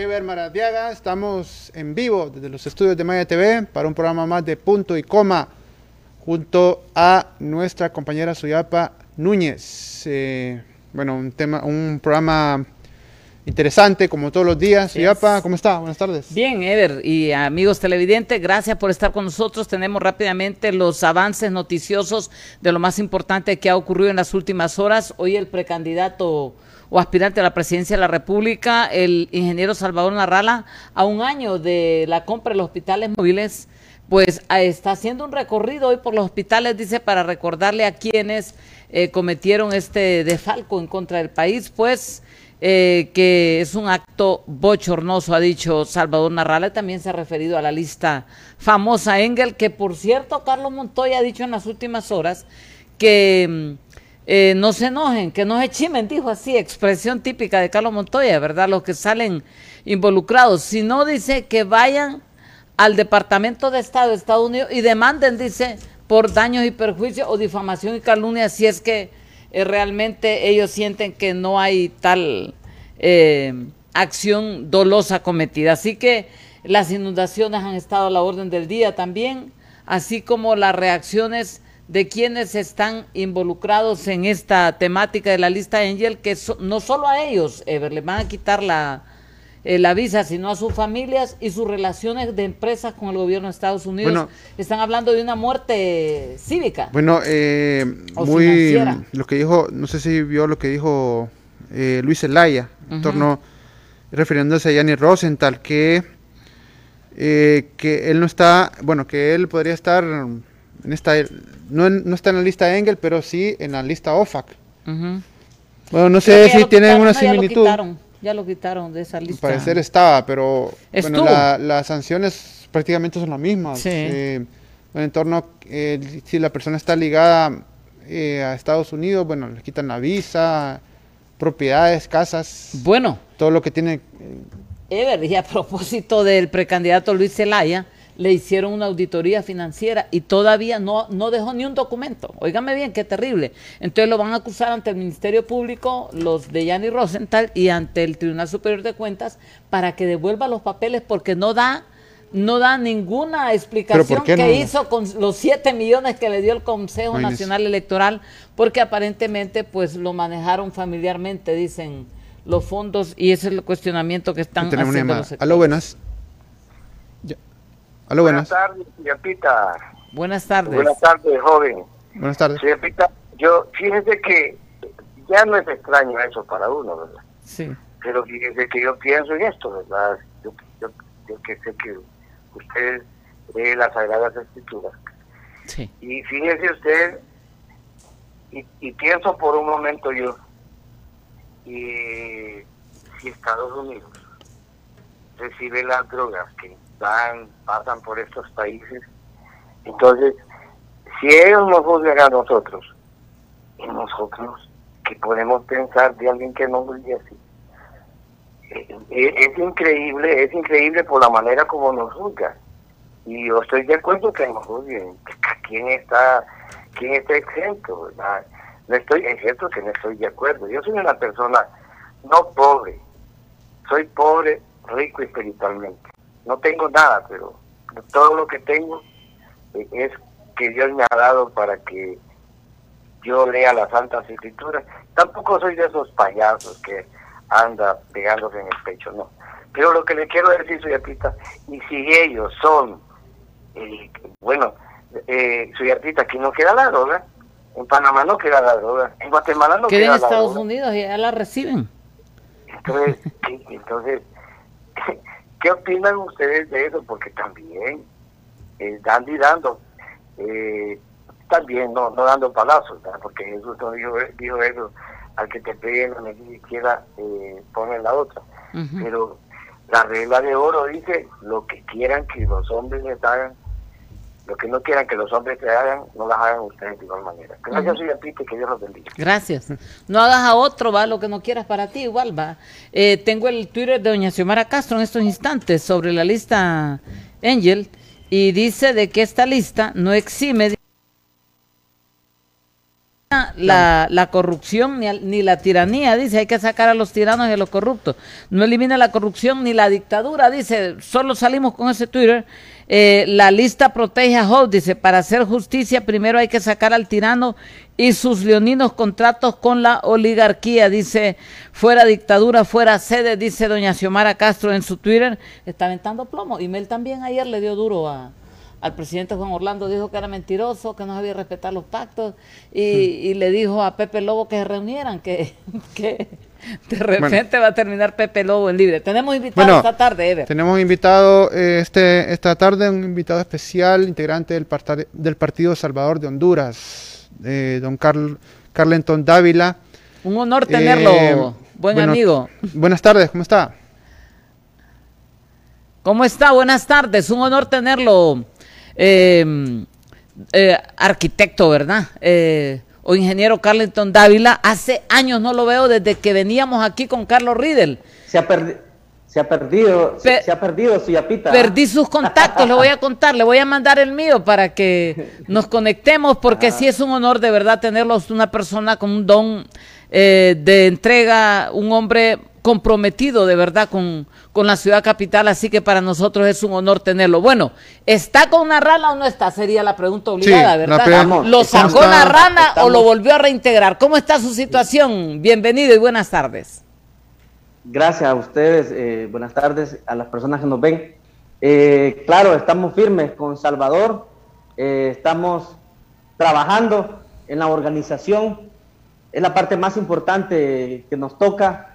Ever Maradiaga. Estamos en vivo desde los estudios de Maya TV para un programa más de punto y coma junto a nuestra compañera Suyapa Núñez. Eh, bueno, un tema, un programa interesante como todos los días. Suyapa, ¿cómo está? Buenas tardes. Bien, Ever y amigos televidentes, gracias por estar con nosotros. Tenemos rápidamente los avances noticiosos de lo más importante que ha ocurrido en las últimas horas. Hoy el precandidato o aspirante a la presidencia de la República, el ingeniero Salvador Narrala, a un año de la compra de los hospitales móviles, pues está haciendo un recorrido hoy por los hospitales, dice, para recordarle a quienes eh, cometieron este defalco en contra del país, pues eh, que es un acto bochornoso, ha dicho Salvador Narrala, también se ha referido a la lista famosa Engel, que por cierto Carlos Montoya ha dicho en las últimas horas que mm, eh, no se enojen, que no se chimen, dijo así, expresión típica de Carlos Montoya, ¿verdad? Los que salen involucrados. Si no, dice que vayan al Departamento de Estado de Estados Unidos y demanden, dice, por daños y perjuicios o difamación y calumnia, si es que eh, realmente ellos sienten que no hay tal eh, acción dolosa cometida. Así que las inundaciones han estado a la orden del día también, así como las reacciones de quienes están involucrados en esta temática de la lista Angel, que no solo a ellos, Ever, les van a quitar la, eh, la visa, sino a sus familias y sus relaciones de empresas con el gobierno de Estados Unidos. Están hablando de una muerte cívica. Bueno, eh, muy lo que dijo, no sé si vio lo que dijo eh, Luis Zelaya, en torno, refiriéndose a Yanni Rosenthal, que, que él no está, bueno, que él podría estar en esta, no, no, está en la lista Engel, pero sí en la lista OFAC. Bueno, no sé si tienen una similitud. Ya lo, quitaron, de esa lista. Al parecer estaba, pero bueno, las sanciones prácticamente son las mismas. Eh, en torno, eh, si la persona está ligada eh, a Estados Unidos, bueno, le quitan la visa, propiedades, casas. Bueno. Todo lo que tiene. Ever, y a propósito del precandidato Luis Zelaya, le hicieron una auditoría financiera y todavía no, no dejó ni un documento. Óigame bien, qué terrible. Entonces lo van a acusar ante el Ministerio Público, los de Yanni Rosenthal y ante el Tribunal Superior de Cuentas para que devuelva los papeles porque no da no da ninguna explicación que hizo con los 7 millones que le dio el Consejo Nacional Electoral, porque aparentemente pues lo manejaron familiarmente, dicen los fondos, y ese es el cuestionamiento que están haciendo los Aló, buenas. Buenas tardes, señor Pita. Buenas tardes. Buenas tardes, joven. Buenas tardes. Señor Pita, yo, fíjese que ya no es extraño eso para uno, ¿verdad? Sí. Pero fíjese que yo pienso en esto, ¿verdad? Yo, yo, que sé que usted lee las Sagradas Escrituras. Sí. Y fíjese usted, y, y pienso por un momento yo, y si Estados Unidos recibe las drogas que van, pasan por estos países. Entonces, si ellos nos juzgan a nosotros, y nosotros, que podemos pensar de alguien que no juzgue así? Eh, eh, es increíble, es increíble por la manera como nos juzga. Y yo estoy de acuerdo que nos juzguen. ¿Quién está, quién está exento? No estoy, es cierto que no estoy de acuerdo. Yo soy una persona no pobre, soy pobre, rico espiritualmente no tengo nada, pero todo lo que tengo eh, es que Dios me ha dado para que yo lea las Santas Escrituras. Tampoco soy de esos payasos que anda pegándose en el pecho, no. Pero lo que le quiero decir, soy artista, y si ellos son, eh, bueno, eh, soy artista, aquí no queda la droga, en Panamá no queda la droga, en Guatemala no queda, la droga. en Estados Unidos y ya la reciben. Entonces, entonces ¿Qué opinan ustedes de eso? Porque también eh, dando y dando, eh, también no, no dando palazos, porque Jesús no dijo, eso, al que te peguen ni siquiera eh, ponen la otra. Pero la regla de oro dice, lo que quieran que los hombres les hagan, lo que no quieran que los hombres te hagan, no las hagan ustedes de igual manera. Gracias, uh que Dios los bendiga. Gracias. No hagas a otro, va, lo que no quieras para ti, igual va. Eh, tengo el Twitter de doña Xiomara Castro en estos instantes sobre la lista Angel y dice de que esta lista no exime la, la corrupción ni, ni, la tiranía, dice, hay que sacar a los tiranos y a los corruptos. No elimina la corrupción ni la dictadura, dice, solo salimos con ese Twitter. Eh, la lista protege a Hope, dice, para hacer justicia primero hay que sacar al tirano y sus leoninos contratos con la oligarquía, dice, fuera dictadura, fuera sede, dice doña Xiomara Castro en su Twitter, está aventando plomo. Y Mel también ayer le dio duro a, al presidente Juan Orlando, dijo que era mentiroso, que no sabía respetar los pactos, y, y le dijo a Pepe Lobo que se reunieran, que, que de repente va a terminar Pepe Lobo en libre. Tenemos invitado esta tarde, Ever. Tenemos invitado eh, este, esta tarde, un invitado especial, integrante del, del Partido Salvador de Honduras don Carl, Carlenton Dávila. Un honor tenerlo, eh, buen amigo. Buenas tardes, ¿cómo está? ¿Cómo está? Buenas tardes, un honor tenerlo, eh, eh, arquitecto, ¿verdad? o ingeniero Carlenton Dávila. Hace años no lo veo desde que veníamos aquí con Carlos Riedel. Se ha perdido se ha perdido, se, ha perdido su yapita. Perdí sus contactos, le voy a contar, le voy a mandar el mío para que nos conectemos, porque sí es un honor de verdad tenerlos, una persona con un don eh, de entrega, un hombre comprometido de verdad con, con la ciudad capital, así que para nosotros es un honor tenerlo. Bueno, ¿está con una rana o no está? Sería la pregunta obligada, ¿verdad? ¿Lo sacó la rana o lo volvió a reintegrar? ¿Cómo está su situación? Bienvenido y buenas tardes. Gracias a ustedes, eh, buenas tardes a las personas que nos ven. Eh, claro, estamos firmes con Salvador, eh, estamos trabajando en la organización, es la parte más importante que nos toca,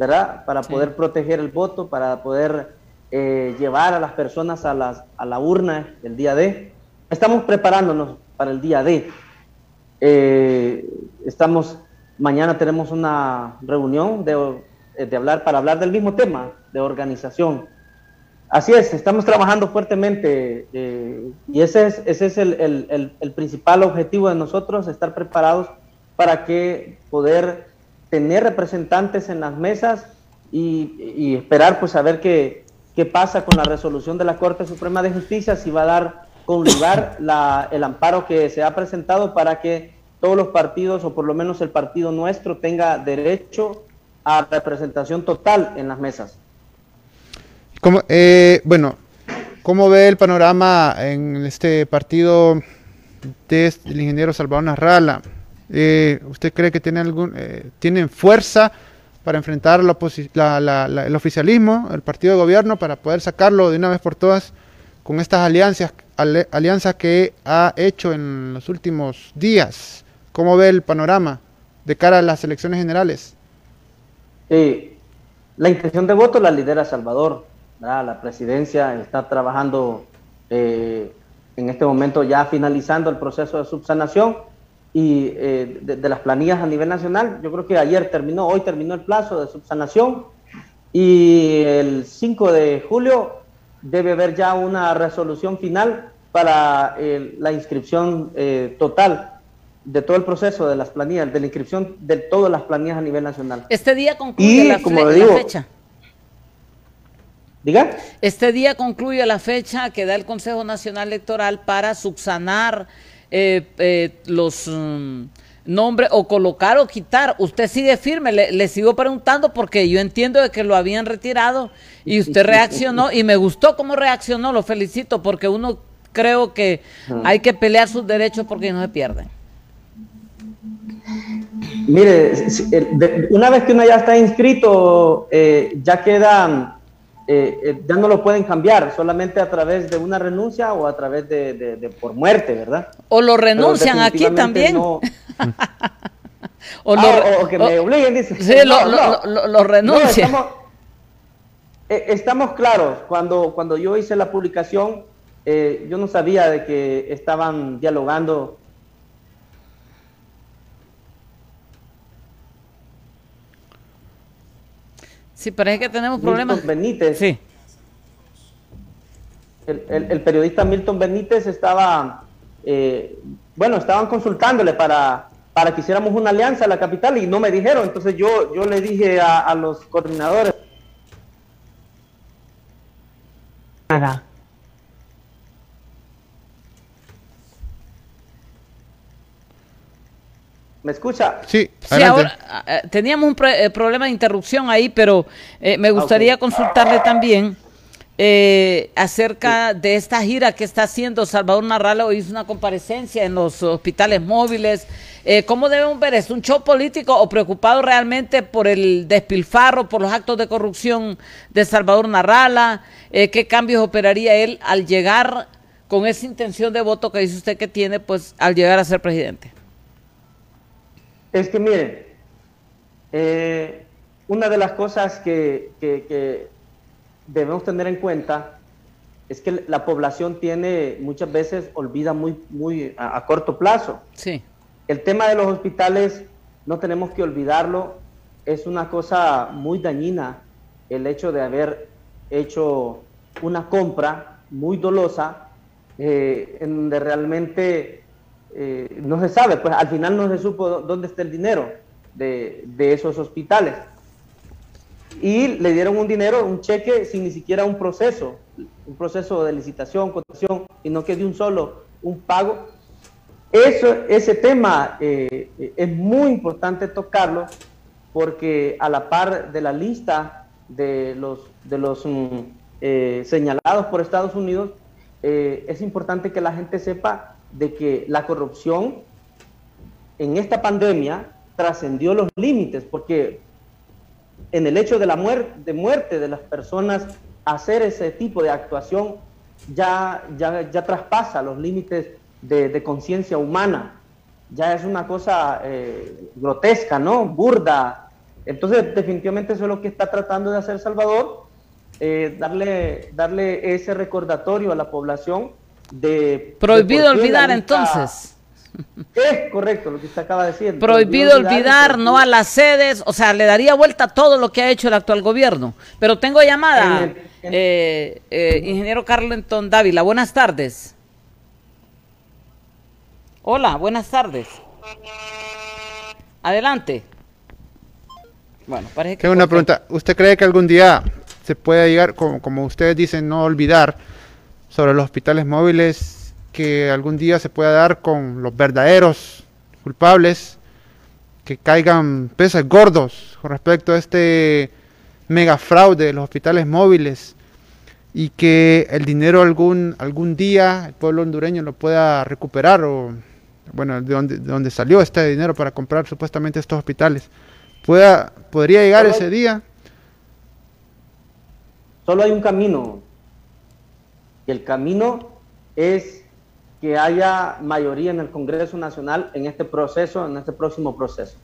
¿verdad? Para poder proteger el voto, para poder llevar a las personas a, las, a la urna el día D. Estamos preparándonos para el día D. estamos, mañana tenemos una reunión de eh, de hablar, para hablar del mismo tema, de organización. Así es, estamos trabajando fuertemente eh, y ese es, ese es el, el, el, principal objetivo de nosotros, estar preparados para que poder tener representantes en las mesas y, y esperar pues a ver qué, qué, pasa con la resolución de la Corte Suprema de Justicia, si va a dar con lugar la, el amparo que se ha presentado para que todos los partidos, o por lo menos el partido nuestro, tenga derecho a representación total en las mesas. Como, eh, bueno, ¿cómo ve el panorama en este partido del ingeniero Salvador Narrala? Eh, ¿Usted cree que tiene algún, eh, tienen fuerza para enfrentar el oficialismo, el partido de gobierno, para poder sacarlo de una vez por todas con estas alianzas, alianzas que ha hecho en los últimos días? ¿Cómo ve el panorama de cara a las elecciones generales? Eh, la intención de voto la lidera Salvador. La presidencia está trabajando eh, en este momento ya finalizando el proceso de subsanación y eh, de, las planillas a nivel nacional. Yo creo que ayer terminó, hoy terminó el plazo de subsanación y el 5 de julio debe haber ya una resolución final para la inscripción total de todo el proceso de las planillas, de la inscripción de todas las planillas a nivel nacional. Este día concluye la, fecha. Diga. Este día concluye la fecha que da el Consejo Nacional Electoral para subsanar eh, eh, los mm, nombres o colocar o quitar. Usted sigue firme, le, sigo preguntando porque yo entiendo de que lo habían retirado y usted reaccionó y me gustó cómo reaccionó, lo felicito porque uno creo que hay que pelear sus derechos porque no se pierden. Mire, una vez que uno ya está inscrito, eh, ya queda, eh, eh, ya no lo pueden cambiar, solamente a través de una renuncia o a través de, por muerte, ¿verdad? O lo renuncian aquí también. o, ah, que me obliguen, dice. Sí, lo, renuncian. estamos, claros, cuando, cuando yo hice la publicación, yo no sabía de que estaban dialogando Sí, pero es que tenemos problemas. Milton Benítez. Sí. El, periodista Milton Benítez estaba, eh, bueno, estaban consultándole para, para que hiciéramos una alianza a la capital y no me dijeron. Entonces yo, yo le dije a, los coordinadores. Nada. ¿Me escucha? Sí, Sí, ahora eh, teníamos un pro- eh, problema de interrupción ahí, pero eh, me gustaría consultarle también eh, acerca de esta gira que está haciendo Salvador Narrala. Hoy hizo una comparecencia en los hospitales móviles. Eh, ¿Cómo debemos ver esto? ¿Un show político o preocupado realmente por el despilfarro, por los actos de corrupción de Salvador Narrala? Eh, ¿Qué cambios operaría él al llegar con esa intención de voto que dice usted que tiene, pues al llegar a ser presidente? Es que miren, eh, una de las cosas que, que- que debemos tener en cuenta es que la población tiene muchas veces olvida muy, muy a, a corto plazo. Sí. El tema de los hospitales no tenemos que olvidarlo, es una cosa muy dañina el hecho de haber hecho una compra muy dolosa eh, en donde realmente eh, no se sabe, pues al final no se supo dó- dónde está el dinero de, de esos hospitales. Y le dieron un dinero, un cheque sin ni siquiera un proceso, un proceso de licitación, cotización, sino que de un solo, un pago. Eso, ese tema eh, es muy importante tocarlo porque a la par de la lista de los, de los mm, eh, señalados por Estados Unidos, es importante que la gente sepa de que la corrupción en esta pandemia trascendió los límites, porque en el hecho de la muerte, de las personas, hacer ese tipo de actuación ya, ya, ya traspasa los límites de, de conciencia humana. Ya es una cosa eh, grotesca, ¿no? Burda. Entonces, definitivamente eso es lo que está tratando de hacer Salvador, eh, darle, darle ese recordatorio a la población de... Prohibido de olvidar entonces. Es correcto lo que usted acaba de decir. Prohibido olvidar, no a las sedes, o sea, le daría vuelta a todo lo que ha hecho el actual gobierno. Pero tengo llamada, En el- en- eh, eh, ingeniero Carlenton Dávila. Buenas tardes. Hola, buenas tardes. Adelante. Bueno, parece que... Tengo una pregunta. ¿Usted cree que algún día se pueda llegar, como, como ustedes dicen, no olvidar sobre los hospitales móviles, que algún día se pueda dar con los verdaderos culpables, que caigan peces gordos con respecto a este mega fraude de los hospitales móviles y que el dinero algún, algún día el pueblo hondureño lo pueda recuperar o, bueno, de donde, de donde salió este dinero para comprar supuestamente estos hospitales? Pueda, ¿Podría llegar Solo hay- ese día? Solo hay un camino. El camino es que haya mayoría en el Congreso Nacional en este proceso, en este próximo proceso.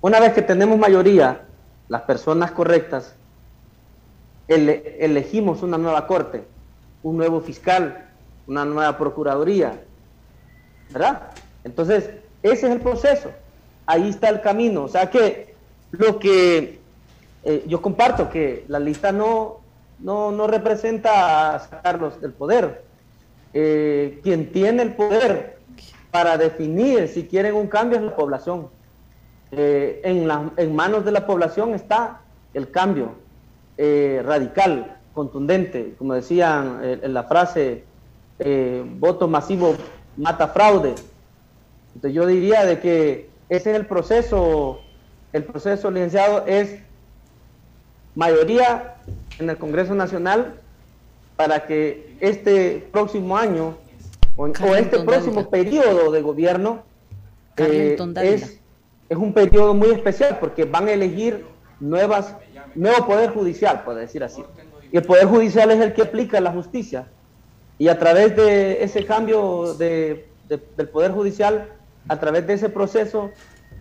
Una vez que tenemos mayoría, las personas correctas, ele- elegimos una nueva corte, un nuevo fiscal, una nueva procuraduría, ¿verdad? Entonces, ese es el proceso. Ahí está el camino. O sea que lo que eh, yo comparto que la lista no, no, no representa a sacarlos del poder. Eh, quien tiene el poder para definir si quieren un cambio es la población. Eh, en, la- en manos de la población está el cambio eh, radical, contundente, como decían en la frase, voto masivo mata fraude. Entonces yo diría de que ese es el proceso, el proceso licenciado es mayoría en el Congreso Nacional para que este próximo año o, este próximo periodo de gobierno eh, es, es un periodo muy especial porque van a elegir nuevas, nuevo poder judicial, por decir así. Y el poder judicial es el que aplica la justicia. Y a través de ese cambio de- de- del poder judicial, a través de ese proceso,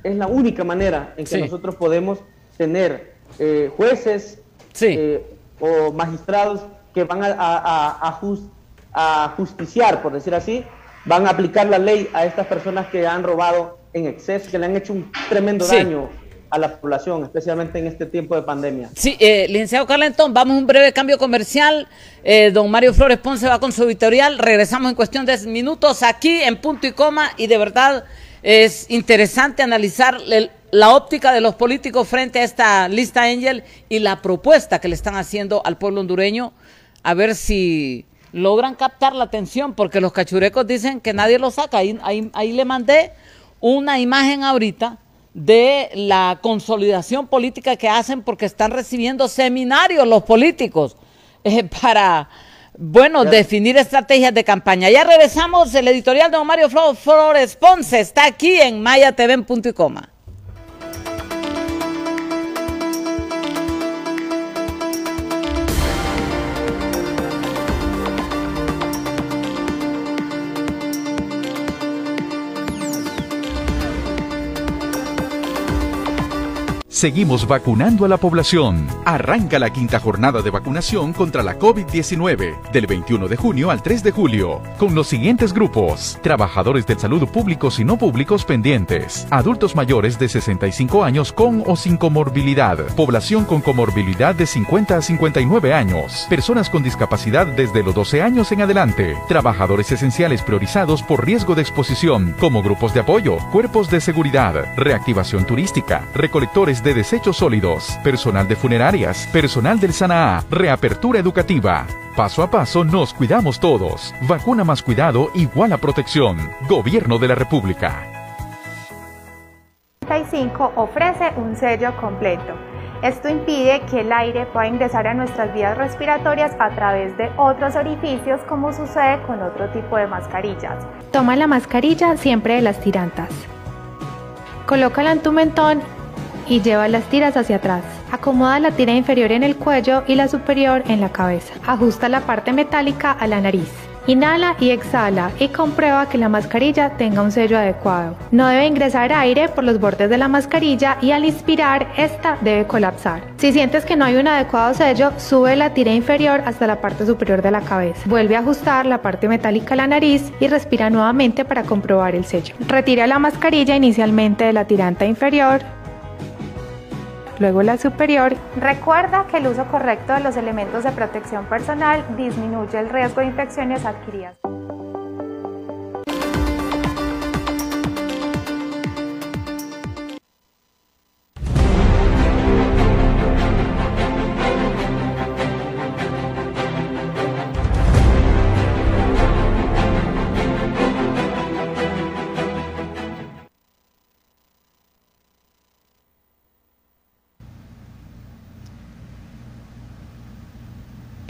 es la única manera en que Sí. nosotros podemos tener eh, jueces Sí. eh, o magistrados que van a, a- a- a jus- a justiciar, por decir así, van a aplicar la ley a estas personas que han robado en exceso, que le han hecho un tremendo Sí. daño a la población, especialmente en este tiempo de pandemia. Sí, eh, licenciado Carlenton, vamos a un breve cambio comercial. Eh, don Mario Flores Ponce va con su editorial. Regresamos en cuestión de minutos aquí en punto y coma. Y de verdad es interesante analizar el- la óptica de los políticos frente a esta lista Angel y la propuesta que le están haciendo al pueblo hondureño. A ver si logran captar la atención, porque los cachurecos dicen que nadie lo saca. Ahí, ahí, ahí le mandé una imagen ahorita de la consolidación política que hacen porque están recibiendo seminarios los políticos eh, para, bueno, definir estrategias de campaña. Ya regresamos, el editorial de Mario Flores Ponce está aquí en mayatv.com. Seguimos vacunando a la población. Arranca la quinta jornada de vacunación contra la COVID-19 del 21 de junio al 3 de julio con los siguientes grupos. Trabajadores de salud públicos y no públicos pendientes. Adultos mayores de 65 años con o sin comorbilidad. Población con comorbilidad de 50 a 59 años. Personas con discapacidad desde los 12 años en adelante. Trabajadores esenciales priorizados por riesgo de exposición como grupos de apoyo, cuerpos de seguridad, reactivación turística, recolectores de desechos sólidos, personal de funerarias, personal del SANAA, reapertura educativa. Paso a paso nos cuidamos todos. Vacuna más cuidado igual a protección. Gobierno de la República. 35 ofrece un sello completo. Esto impide que el aire pueda ingresar a nuestras vías respiratorias a través de otros orificios como sucede con otro tipo de mascarillas. Toma la mascarilla siempre de las tirantas. Colócala en tu mentón y lleva las tiras hacia atrás. Acomoda la tira inferior en el cuello y la superior en la cabeza. Ajusta la parte metálica a la nariz. Inhala y exhala y comprueba que la mascarilla tenga un sello adecuado. No debe ingresar aire por los bordes de la mascarilla y al inspirar esta debe colapsar. Si sientes que no hay un adecuado sello, sube la tira inferior hasta la parte superior de la cabeza. Vuelve a ajustar la parte metálica a la nariz y respira nuevamente para comprobar el sello. Retira la mascarilla inicialmente de la tiranta inferior luego la superior. Recuerda que el uso correcto de los elementos de protección personal disminuye el riesgo de infecciones adquiridas.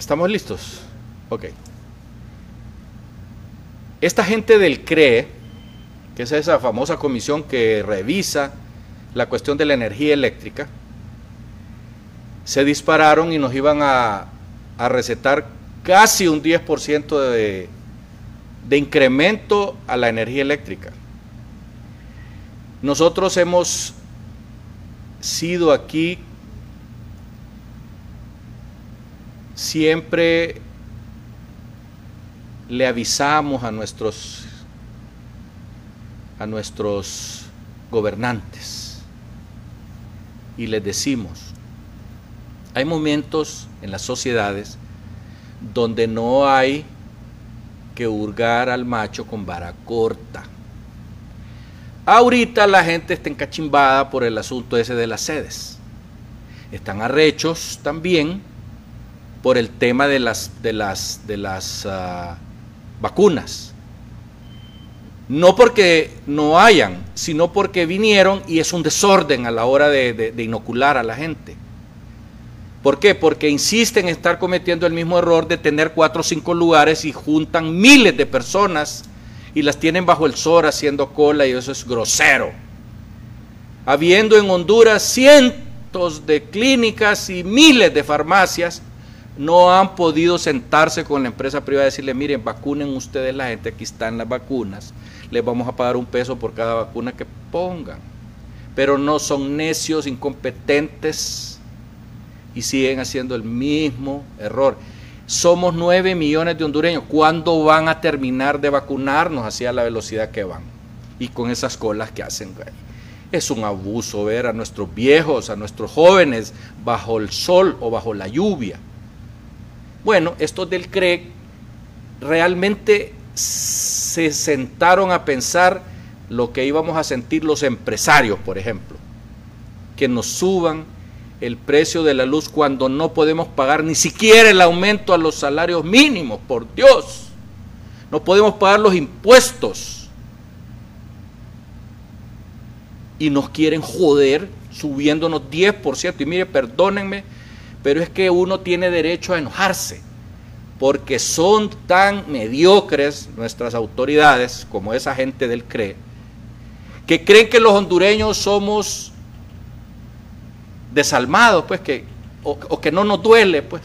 ¿Estamos listos? Ok. Esta gente del CRE, que es esa famosa comisión que revisa la cuestión de la energía eléctrica, se dispararon y nos iban a, recetar casi un 10% de, de incremento a la energía eléctrica. Nosotros hemos sido aquí siempre le avisamos a nuestros a nuestros gobernantes y les decimos, hay momentos en las sociedades donde no hay que hurgar al macho con vara corta. Ahorita la gente está encachimbada por el asunto ese de las sedes. Están arrechos también por el tema de las, de las, de las ah, vacunas. No porque no hayan, sino porque vinieron y es un desorden a la hora de, inocular a la gente. ¿Por qué? Porque insisten en estar cometiendo el mismo error de tener cuatro o cinco lugares y juntan miles de personas y las tienen bajo el sol haciendo cola y eso es grosero. Habiendo en Honduras cientos de clínicas y miles de farmacias, no han podido sentarse con la empresa privada y decirle, miren, vacunen ustedes la gente, aquí están las vacunas, les vamos a pagar un peso por cada vacuna que pongan. Pero no son necios, incompetentes y siguen haciendo el mismo error. Somos 9 millones de hondureños. ¿Cuándo van a terminar de vacunarnos hacia la velocidad que van? Y con esas colas que hacen. Es un abuso ver a nuestros viejos, a nuestros jóvenes bajo el sol o bajo la lluvia bueno, estos del CREC realmente se sentaron a pensar lo que íbamos a sentir los empresarios, por ejemplo, que nos suban el precio de la luz cuando no podemos pagar ni siquiera el aumento a los salarios mínimos, por Dios. No podemos pagar los impuestos. y nos quieren joder subiéndonos 10%. Y mire, perdónenme, pero es que uno tiene derecho a enojarse, porque son tan mediocres nuestras autoridades, como esa gente del CRE, que creen que los hondureños somos desalmados, pues, que, o, que no nos duele, pues.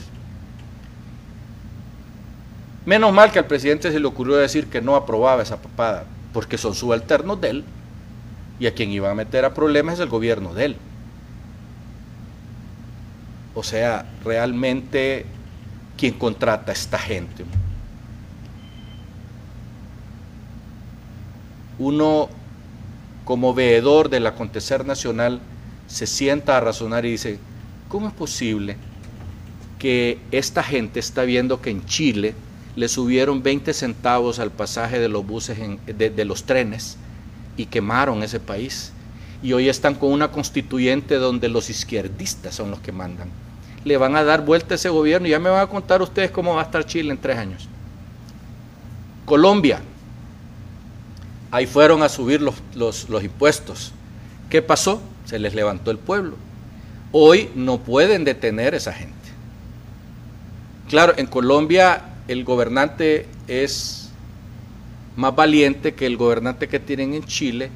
Menos mal que al presidente se le ocurrió decir que no aprobaba esa papada, porque son subalternos de él, y a quien iba a meter a problemas es el gobierno de él. O sea, realmente, ¿quién contrata a esta gente? Uno, como veedor del acontecer nacional, se sienta a razonar y dice, ¿cómo es posible que esta gente está viendo que en Chile le subieron 20 centavos al pasaje de los buses, de, de los trenes, y quemaron ese país? Y hoy están con una constituyente donde los izquierdistas son los que mandan. Le van a dar vuelta a ese gobierno y ya me van a contar ustedes cómo va a estar Chile en tres años. Colombia, ahí fueron a subir los, los, los impuestos. ¿Qué pasó? Se les levantó el pueblo. Hoy no pueden detener a esa gente. Claro, en Colombia el gobernante es más valiente que el gobernante que tienen en Chile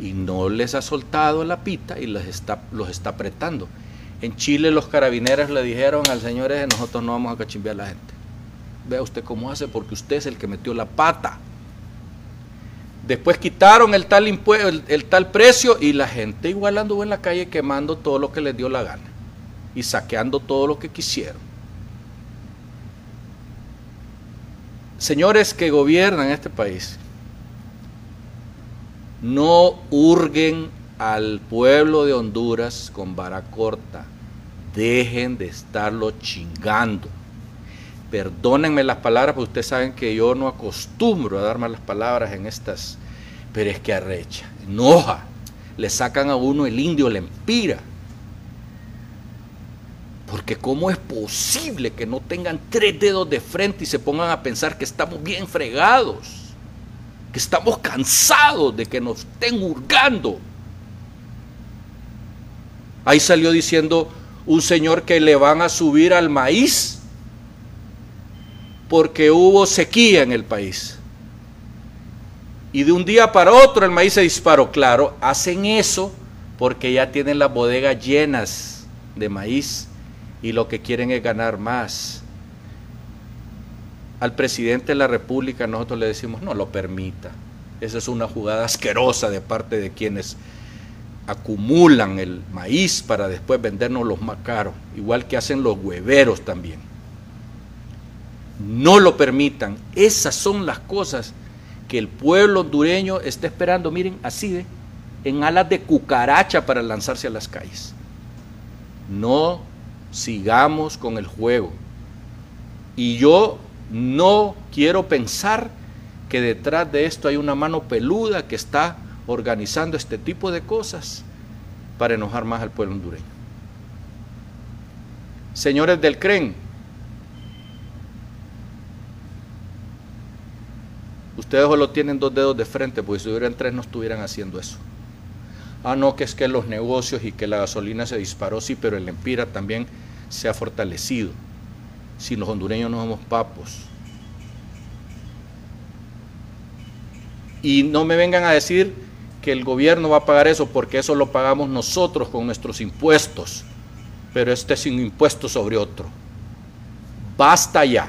y no les ha soltado la pita y les está, los está apretando. En Chile los carabineros le dijeron al señor nosotros no vamos a cachimbear a la gente. Vea usted cómo hace porque usted es el que metió la pata. Después quitaron el tal, el, el tal precio y la gente igual anduvo en la calle quemando todo lo que les dio la gana y saqueando todo lo que quisieron. Señores que gobiernan este país, no hurguen al pueblo de Honduras con vara corta. Dejen de estarlo chingando. Perdónenme las palabras, porque ustedes saben que yo no acostumbro a dar malas palabras en estas, pero es que arrecha, enoja. Le sacan a uno el indio, le empira. Porque ¿cómo es posible que no tengan tres dedos de frente y se pongan a pensar que estamos bien fregados? Que estamos cansados de que nos estén hurgando. Ahí salió diciendo un señor que le van a subir al maíz porque hubo sequía en el país. Y de un día para otro el maíz se disparó. Claro, hacen eso porque ya tienen las bodegas llenas de maíz y lo que quieren es ganar más. Al presidente de la República nosotros le decimos, no lo permita. Esa es una jugada asquerosa de parte de quienes acumulan el maíz para después vendernos los más caros, igual que hacen los hueveros también. No lo permitan. Esas son las cosas que el pueblo hondureño está esperando, miren, así de, en alas de cucaracha para lanzarse a las calles. No sigamos con el juego. Y yo no quiero pensar que detrás de esto hay una mano peluda que está organizando este tipo de cosas para enojar más al pueblo hondureño. Señores del CREN, ustedes solo tienen dos dedos de frente, porque si hubieran tres no estuvieran haciendo eso. Ah, no, que es que los negocios y que la gasolina se disparó, sí, pero el Empira también se ha fortalecido. Si los hondureños no somos papos. Y no me vengan a decir que el gobierno va a pagar eso, porque eso lo pagamos nosotros con nuestros impuestos, pero este es un impuesto sobre otro. Basta ya,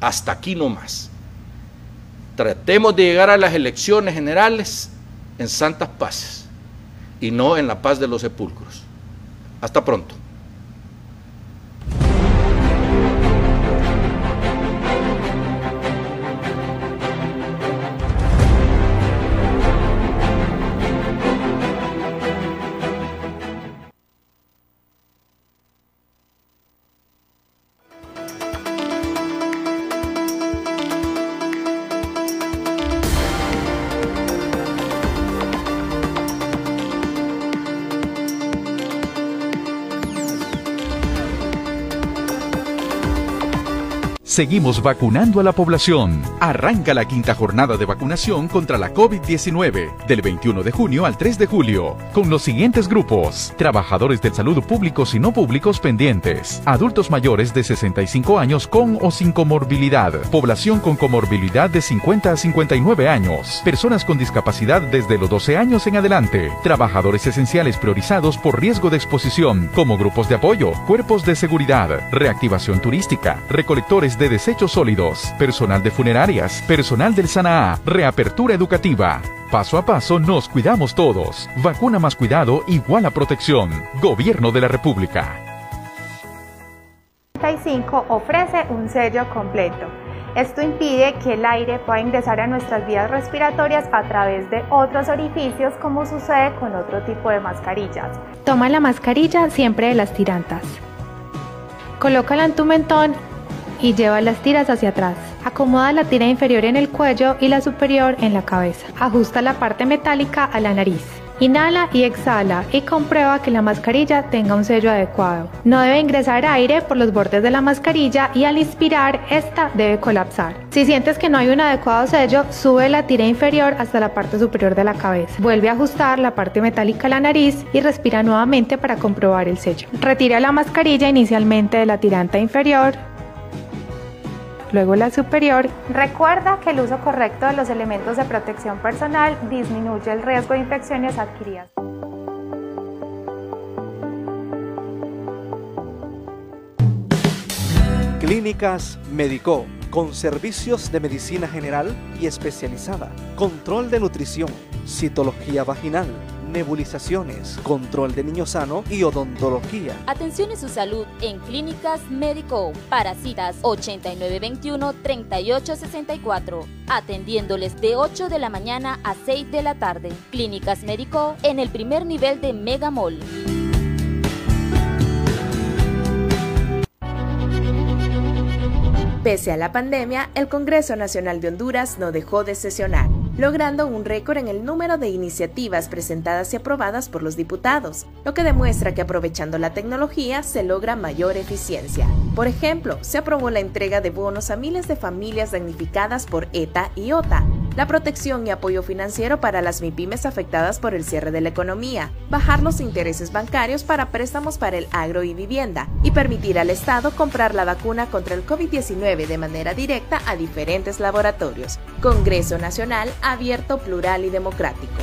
hasta aquí no más. Tratemos de llegar a las elecciones generales en santas paces y no en la paz de los sepulcros. Hasta pronto. Seguimos vacunando a la población. Arranca la quinta jornada de vacunación contra la COVID-19 del 21 de junio al 3 de julio con los siguientes grupos. Trabajadores del salud públicos y no públicos pendientes. Adultos mayores de 65 años con o sin comorbilidad. Población con comorbilidad de 50 a 59 años. Personas con discapacidad desde los 12 años en adelante. Trabajadores esenciales priorizados por riesgo de exposición como grupos de apoyo, cuerpos de seguridad, reactivación turística, recolectores de desechos sólidos, personal de funerarias, personal del SANAA, reapertura educativa. Paso a paso nos cuidamos todos. Vacuna más cuidado igual a protección. Gobierno de la República. 35 ofrece un sello completo. Esto impide que el aire pueda ingresar a nuestras vías respiratorias a través de otros orificios como sucede con otro tipo de mascarillas. Toma la mascarilla siempre de las tirantas. Colócala en tu mentón y lleva las tiras hacia atrás. Acomoda la tira inferior en el cuello y la superior en la cabeza. Ajusta la parte metálica a la nariz. Inhala y exhala y comprueba que la mascarilla tenga un sello adecuado. No debe ingresar aire por los bordes de la mascarilla y al inspirar esta debe colapsar. Si sientes que no hay un adecuado sello, sube la tira inferior hasta la parte superior de la cabeza. Vuelve a ajustar la parte metálica a la nariz y respira nuevamente para comprobar el sello. Retira la mascarilla inicialmente de la tiranta inferior, luego la superior. Recuerda que el uso correcto de los elementos de protección personal disminuye el riesgo de infecciones adquiridas. Clínicas Médico, con servicios de medicina general y especializada, control de nutrición, citología vaginal, nebulizaciones, control de niño sano y odontología. Atención en su salud en Clínicas Médico para citas 8921-3864. Atendiéndoles de 8 de la mañana a 6 de la tarde. Clínicas Médico en el primer nivel de Mega Mall. Pese a la pandemia, el Congreso Nacional de Honduras no dejó de sesionar, logrando un récord en el número de iniciativas presentadas y aprobadas por los diputados, lo que demuestra que aprovechando la tecnología se logra mayor eficiencia. Por ejemplo, se aprobó la entrega de bonos a miles de familias damnificadas por ETA y OTA, la protección y apoyo financiero para las MIPIMES afectadas por el cierre de la economía, bajar los intereses bancarios para préstamos para el agro y vivienda, y permitir al Estado comprar la vacuna contra el COVID-19 de manera directa a diferentes laboratorios. Congreso Nacional abierto, plural y democrático.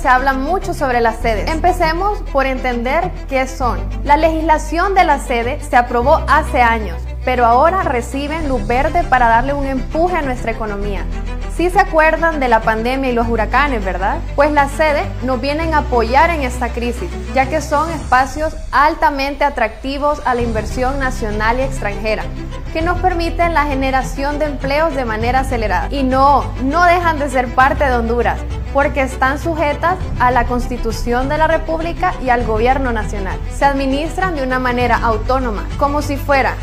Se habla mucho sobre las sedes. Empecemos por entender qué son. La legislación de la sede se aprobó hace años, pero ahora reciben luz verde para darle un empuje a nuestra economía. Sí se acuerdan de la pandemia y los huracanes, ¿verdad? Pues las sedes nos vienen a apoyar en esta crisis, ya que son espacios altamente atractivos a la inversión nacional y extranjera, que nos permiten la generación de empleos de manera acelerada. Y no, no dejan de ser parte de Honduras, porque están sujetas a la Constitución de la República y al Gobierno Nacional. Se administran de una manera autónoma, como si fuera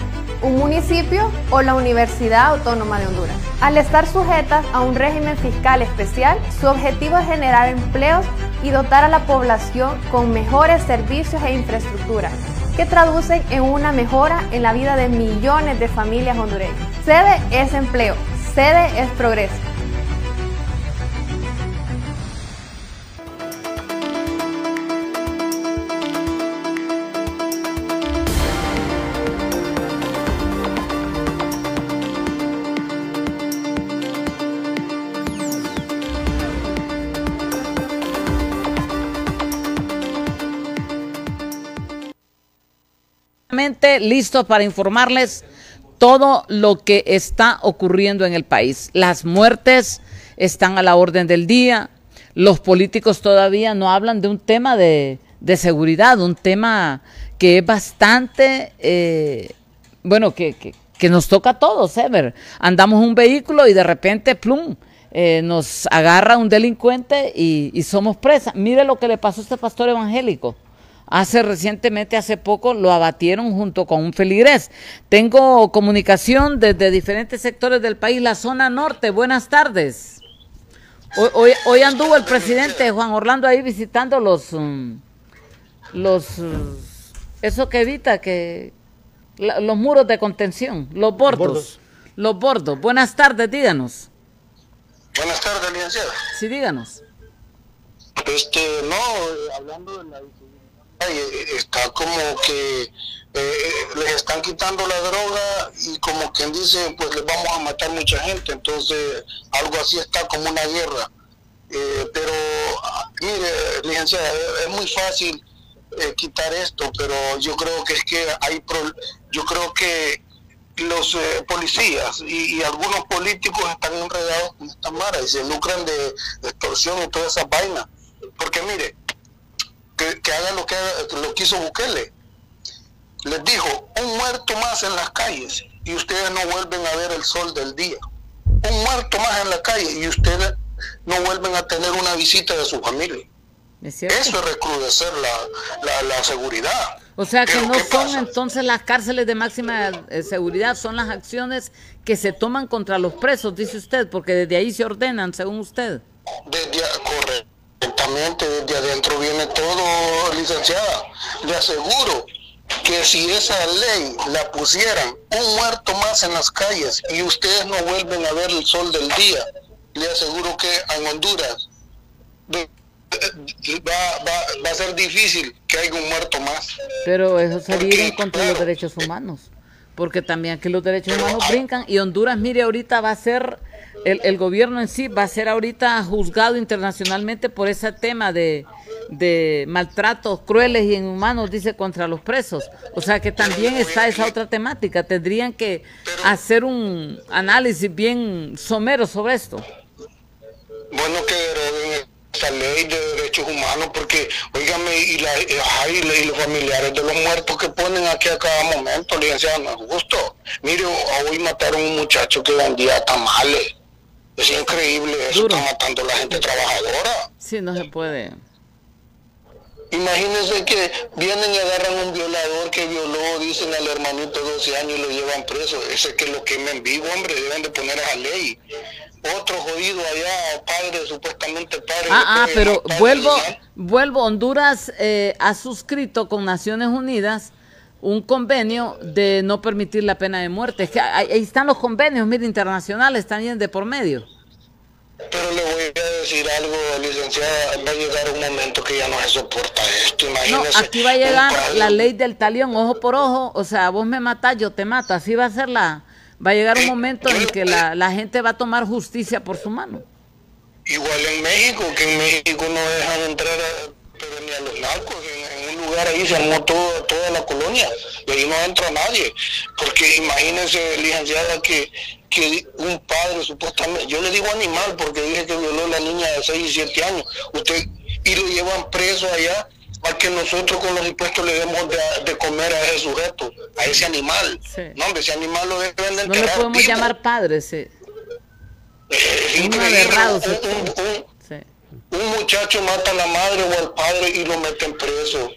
un municipio o la Universidad Autónoma de Honduras. Al estar sujetas a un régimen fiscal especial, su objetivo es generar empleos y dotar a la población con mejores servicios e infraestructura que traducen en una mejora en la vida de millones de familias hondureñas. Sede es empleo, sede es progreso. Listos para informarles todo lo que está ocurriendo en el país. Las muertes están a la orden del día, los políticos todavía no hablan de un tema de, de seguridad, un tema que es bastante, eh, bueno, que, que, nos toca a todos, Ever. Andamos un vehículo y de repente, plum, eh, nos agarra un delincuente y, y somos presas. Mire lo que le pasó a este pastor evangélico. Hace recientemente, hace poco, lo abatieron junto con un feligrés. Tengo comunicación desde diferentes sectores del país, la zona norte. Buenas tardes. Hoy, hoy, hoy anduvo el presidente Juan Orlando ahí visitando los, um, los, uh, eso que evita que, la, los muros de contención, los bordos, los bordos. Los bordos. Buenas tardes, díganos. Buenas tardes, licenciada. Sí, díganos. Este, no, hablando de la está como que eh, les están quitando la droga y como quien dice, pues les vamos a matar mucha gente, entonces algo así está como una guerra. Eh, pero, mire, licenciada, es muy fácil eh, quitar esto, pero yo creo que es que hay, pro, yo creo que los eh, policías y, algunos políticos están enredados con esta mara y se lucran de, de extorsión y toda esa vaina. Porque mire, que, que hagan lo que, lo que hizo Bukele. Les dijo, un muerto más en las calles y ustedes no vuelven a ver el sol del día. Un muerto más en la calle y ustedes no vuelven a tener una visita de su familia. ¿Es Eso es recrudecer la, la, la seguridad. O sea que no ¿qué son pasa? entonces las cárceles de máxima eh, seguridad, son las acciones que se toman contra los presos, dice usted, porque desde ahí se ordenan, según usted. Desde, correctamente, desde adentro viene todo, licenciada. Le aseguro que si esa ley la pusieran un muerto más en las calles y ustedes no vuelven a ver el sol del día, le aseguro que en Honduras va, va, va a ser difícil que haya un muerto más. Pero eso sería en contra de los derechos humanos, porque también aquí los derechos humanos brincan y Honduras, mire, ahorita va a ser, el, gobierno en sí va a ser ahorita juzgado internacionalmente por ese tema de, de maltratos crueles y inhumanos, dice, contra los presos. O sea que también está esa otra temática. Tendrían que hacer un análisis bien somero sobre esto. Bueno, que deroguen esta ley de derechos humanos, porque, oígame, y, la, y, y los familiares de los muertos que ponen aquí a cada momento, licenciado, no es justo. Mire, hoy mataron un muchacho que vendía tamales. Es increíble, eso Duro. está matando a la gente trabajadora. Sí, no se puede. Imagínense que vienen y agarran un violador que violó, dicen al hermanito de 12 años y lo llevan preso. Ese que lo quemen vivo, hombre, deben de poner esa ley. Otro jodido allá, padre, supuestamente padre. Ah, ah, pero vuelvo, vuelvo. Honduras eh, ha suscrito con Naciones Unidas un convenio de no permitir la pena de muerte. Es que ahí, están los convenios, mire, internacionales también de por medio. Pero le voy a decir algo, licenciada, va a llegar un momento que ya no se soporta esto, No, imagínese. aquí va a llegar la ley del talión, ojo por ojo. O sea, vos me matás, yo te mato. Así va a ser la. Va a llegar un momento en que la, la gente va a tomar justicia por su mano. Igual en México, que en México no dejan entrar a, pero ni a los narcos, en, en un lugar ahí se armó todo, toda la colonia, y ahí no entra nadie, porque imagínense, licenciada, que, que un padre supuestamente, yo le digo animal porque dije que violó a la niña de 6 y 7 años, usted, y lo llevan preso allá, para que nosotros con los impuestos le demos de, de comer a ese sujeto, a ese animal. Sí. No, hombre, ese animal lo deben de No le podemos vivo. llamar padre, sí. Es un increíble. aberrado, Un- sí. un- un- sí. un muchacho mata a la madre o al padre y lo meten preso.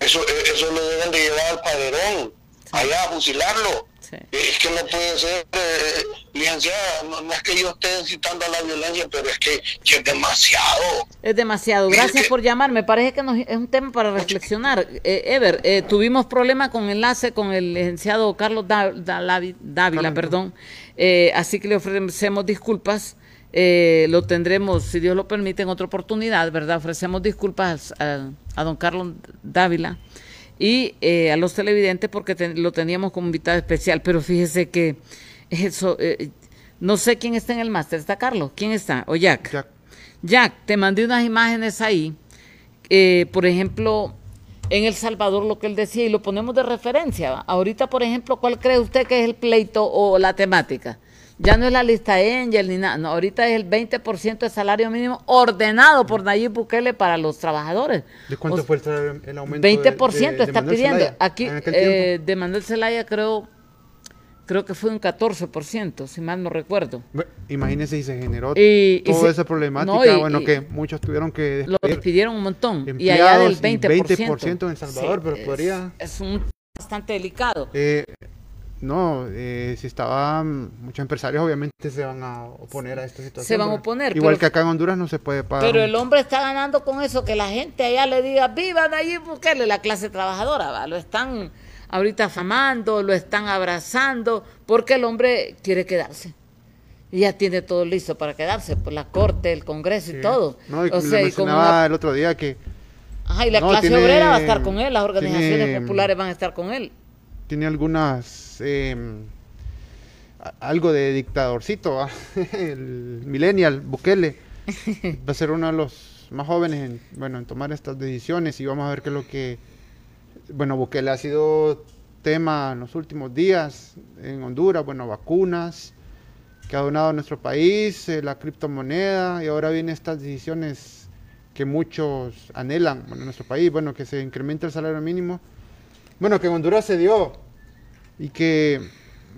Eso, eh, eso lo deben de llevar al paderón, allá a fusilarlo. Es que no puede ser, eh, licenciada, no, no es que yo esté incitando a la violencia, pero es que es demasiado. Es demasiado. Gracias por llamar. Me parece que nos- es un tema para reflexionar. Eh, Ever, eh, tuvimos problemas con enlace con el licenciado Carlos Dávila, perdón. Eh, así que le ofrecemos disculpas. Eh, lo tendremos, si Dios lo permite, en otra oportunidad, ¿verdad? Ofrecemos disculpas a, a don Carlos Dávila y eh, a los televidentes porque ten- lo teníamos como invitado especial. Pero fíjese que eso, eh, no sé quién está en el máster. ¿Está Carlos? ¿Quién está? ¿O Jack? Jack. Jack, te mandé unas imágenes ahí. Eh, por ejemplo, en El Salvador lo que él decía y lo ponemos de referencia. Ahorita, por ejemplo, ¿cuál cree usted que es el pleito o la temática? Ya no es la lista Angel ni nada, no, ahorita es el 20% de salario mínimo ordenado por Nayib Bukele para los trabajadores. ¿De cuánto O- fue el, el aumento? 20% de, de- de está Manuel pidiendo. Zelaya Aquí eh, de Manuel Zelaya creo creo que fue un 14%, si mal no recuerdo. Bueno, Imagínese si se generó Y- y toda se- esa problemática, no, y- bueno, y- que muchos tuvieron que Lo despidieron un montón y allá del empleados y 20%. 20% en El Salvador, Sí, pero es- podría... Es un bastante delicado. Eh, no, eh, si estaban muchos empresarios obviamente se van a oponer a esta situación. Se van a oponer, Igual pero- que acá en Honduras no se puede pagar. Pero el hombre está ganando con eso, que la gente allá le diga, viva Nayib Bukele, la clase trabajadora, ¿va? lo están ahorita afamando, lo están abrazando, porque el hombre quiere quedarse. Y ya tiene todo listo para quedarse, por la corte, el congreso y todo. No, y o sea, y una- el otro día que Ajá, y la no, clase tiene- obrera va a estar con él, las organizaciones tiene- populares van a estar con él. Tiene algunas eh, algo de dictadorcito, el millennial Bukele. Va a ser uno de los más jóvenes en, bueno, en tomar estas decisiones y vamos a ver qué es lo que bueno, Bukele ha sido tema en los últimos días en Honduras, bueno, vacunas que ha donado a nuestro país, eh, la criptomoneda y ahora vienen estas decisiones que muchos anhelan bueno, en nuestro país, bueno, que se incremente el salario mínimo, bueno, que en Honduras se dio y que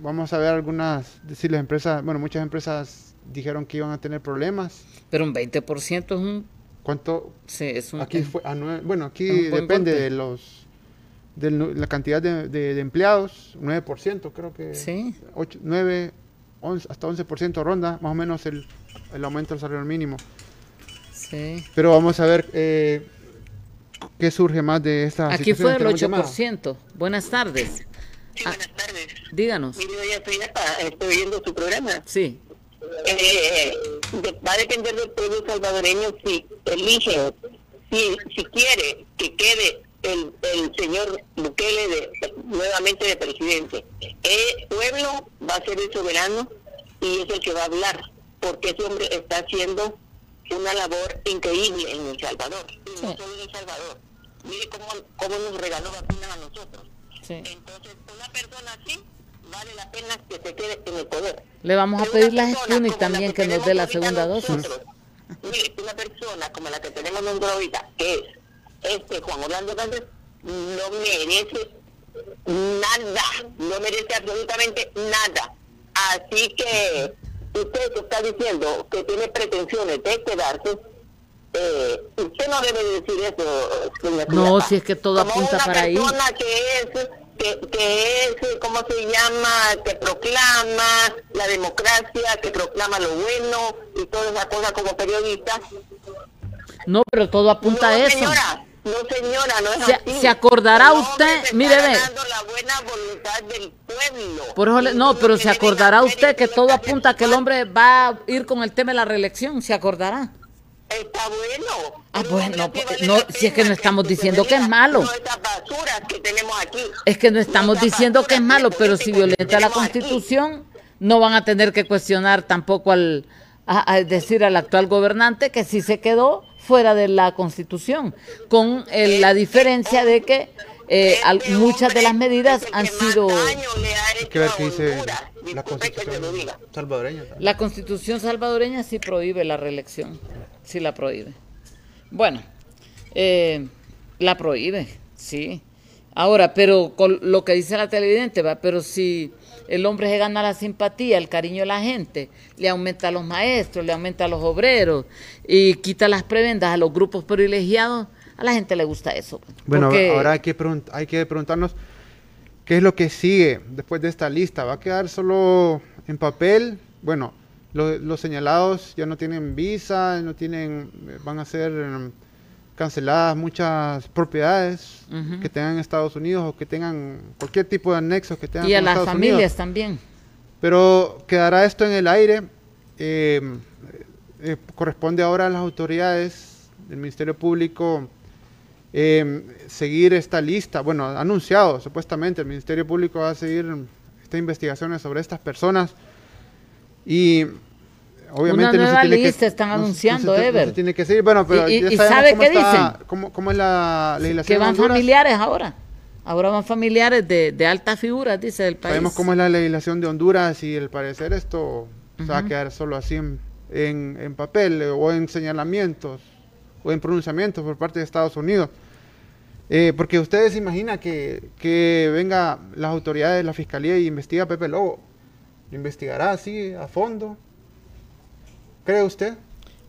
vamos a ver algunas, decir las empresas, bueno, muchas empresas dijeron que iban a tener problemas. Pero un 20% es un... ¿Cuánto? Sí, es un... Aquí fue, a nueve- bueno, aquí depende de los de la cantidad de, de- de empleados, 9% creo que. Sí. 8, 9, 11, hasta 11% ronda, más o menos el, el aumento del salario mínimo. Sí. Pero vamos a ver eh, qué surge más de esta Aquí fue el situación. ¿Tenemos llamada? 8%. Buenas tardes. Ah, díganos. Mire, doña Frida, estoy viendo su programa. Sí. Eh, de- va a depender del pueblo salvadoreño si elige, si, si quiere que quede el, el señor Bukele de, nuevamente de presidente. El pueblo va a ser el soberano y es el que va a hablar, porque ese hombre está haciendo una labor increíble en El Salvador, y no solo en El Salvador. Mire cómo, cómo nos regaló vacunas a nosotros. Entonces, una persona así vale la pena que se quede en el poder. Le vamos a pedir las Sputnik también que nos dé la segunda dosis. Mire, una persona como la que tenemos nosotros ahorita, que es este Juan Orlando Hernández, no merece nada, no merece absolutamente nada. Así que usted que está diciendo que tiene pretensiones de quedarse, eh, usted no debe decir eso. doña No, si es que todo Como apunta una para ahí. persona que es que, que es, ¿cómo se llama? Que proclama la democracia, que proclama lo bueno y todas esas cosas como periodista. No, pero todo apunta no, a eso. señora, no señora, no es Se, así. se acordará usted, mire, ve, ganando la buena voluntad del pueblo. por eso no, pero se acordará usted que todo apunta a que el hombre va a ir con el tema de la reelección, se acordará. Está bueno. Ah, bueno, pues, no, si es que no estamos diciendo que es malo. No esas basuras que tenemos aquí. Es que no estamos diciendo que es malo, pero si violenta la constitución, no van a tener que cuestionar tampoco al, a, a decir al actual gobernante que sí se quedó fuera de la constitución, con el- la diferencia de que eh, al- muchas de las medidas han sido... Hay que qué dice la constitución salvadoreña. La constitución salvadoreña sí prohíbe la reelección, sí la prohíbe. Bueno, eh, la prohíbe, sí. Ahora, pero con lo que dice la televidente, va, pero si el hombre se gana la simpatía, el cariño de la gente, le aumenta a los maestros, le aumenta a los obreros y quita las prebendas a los grupos privilegiados, a la gente le gusta eso. Bueno, ahora hay que, hay que preguntarnos qué es lo que sigue después de esta lista. ¿Va a quedar solo en papel? Bueno, lo- los señalados ya no tienen visa, no tienen, eh, van a ser em, canceladas muchas propiedades que tengan en Estados Unidos o que tengan cualquier tipo de anexos que tengan y a las Estados familias Unidos. también. Pero quedará esto en el aire. eh, eh, corresponde ahora a las autoridades del Ministerio Público eh, seguir esta lista. Bueno, anunciado supuestamente el Ministerio Público va a seguir estas investigaciones sobre estas personas. Y obviamente Una no se nueva tiene lista que, están no se- no anunciando, no se Ever. tiene que seguir. Bueno, pero ¿Y- ya y sabe cómo qué está- dicen? Cómo, cómo es la legislación Que van familiares ahora. Ahora van familiares de, de altas figuras, dice el país. Sabemos cómo es la legislación de Honduras y al parecer esto se va a quedar solo así en, en, en papel eh, o en señalamientos o en pronunciamientos por parte de Estados Unidos. Eh, porque ustedes se imaginan que, que venga las autoridades, la fiscalía y investiga a Pepe Lobo. ¿Lo investigará así a fondo? ¿Cree usted?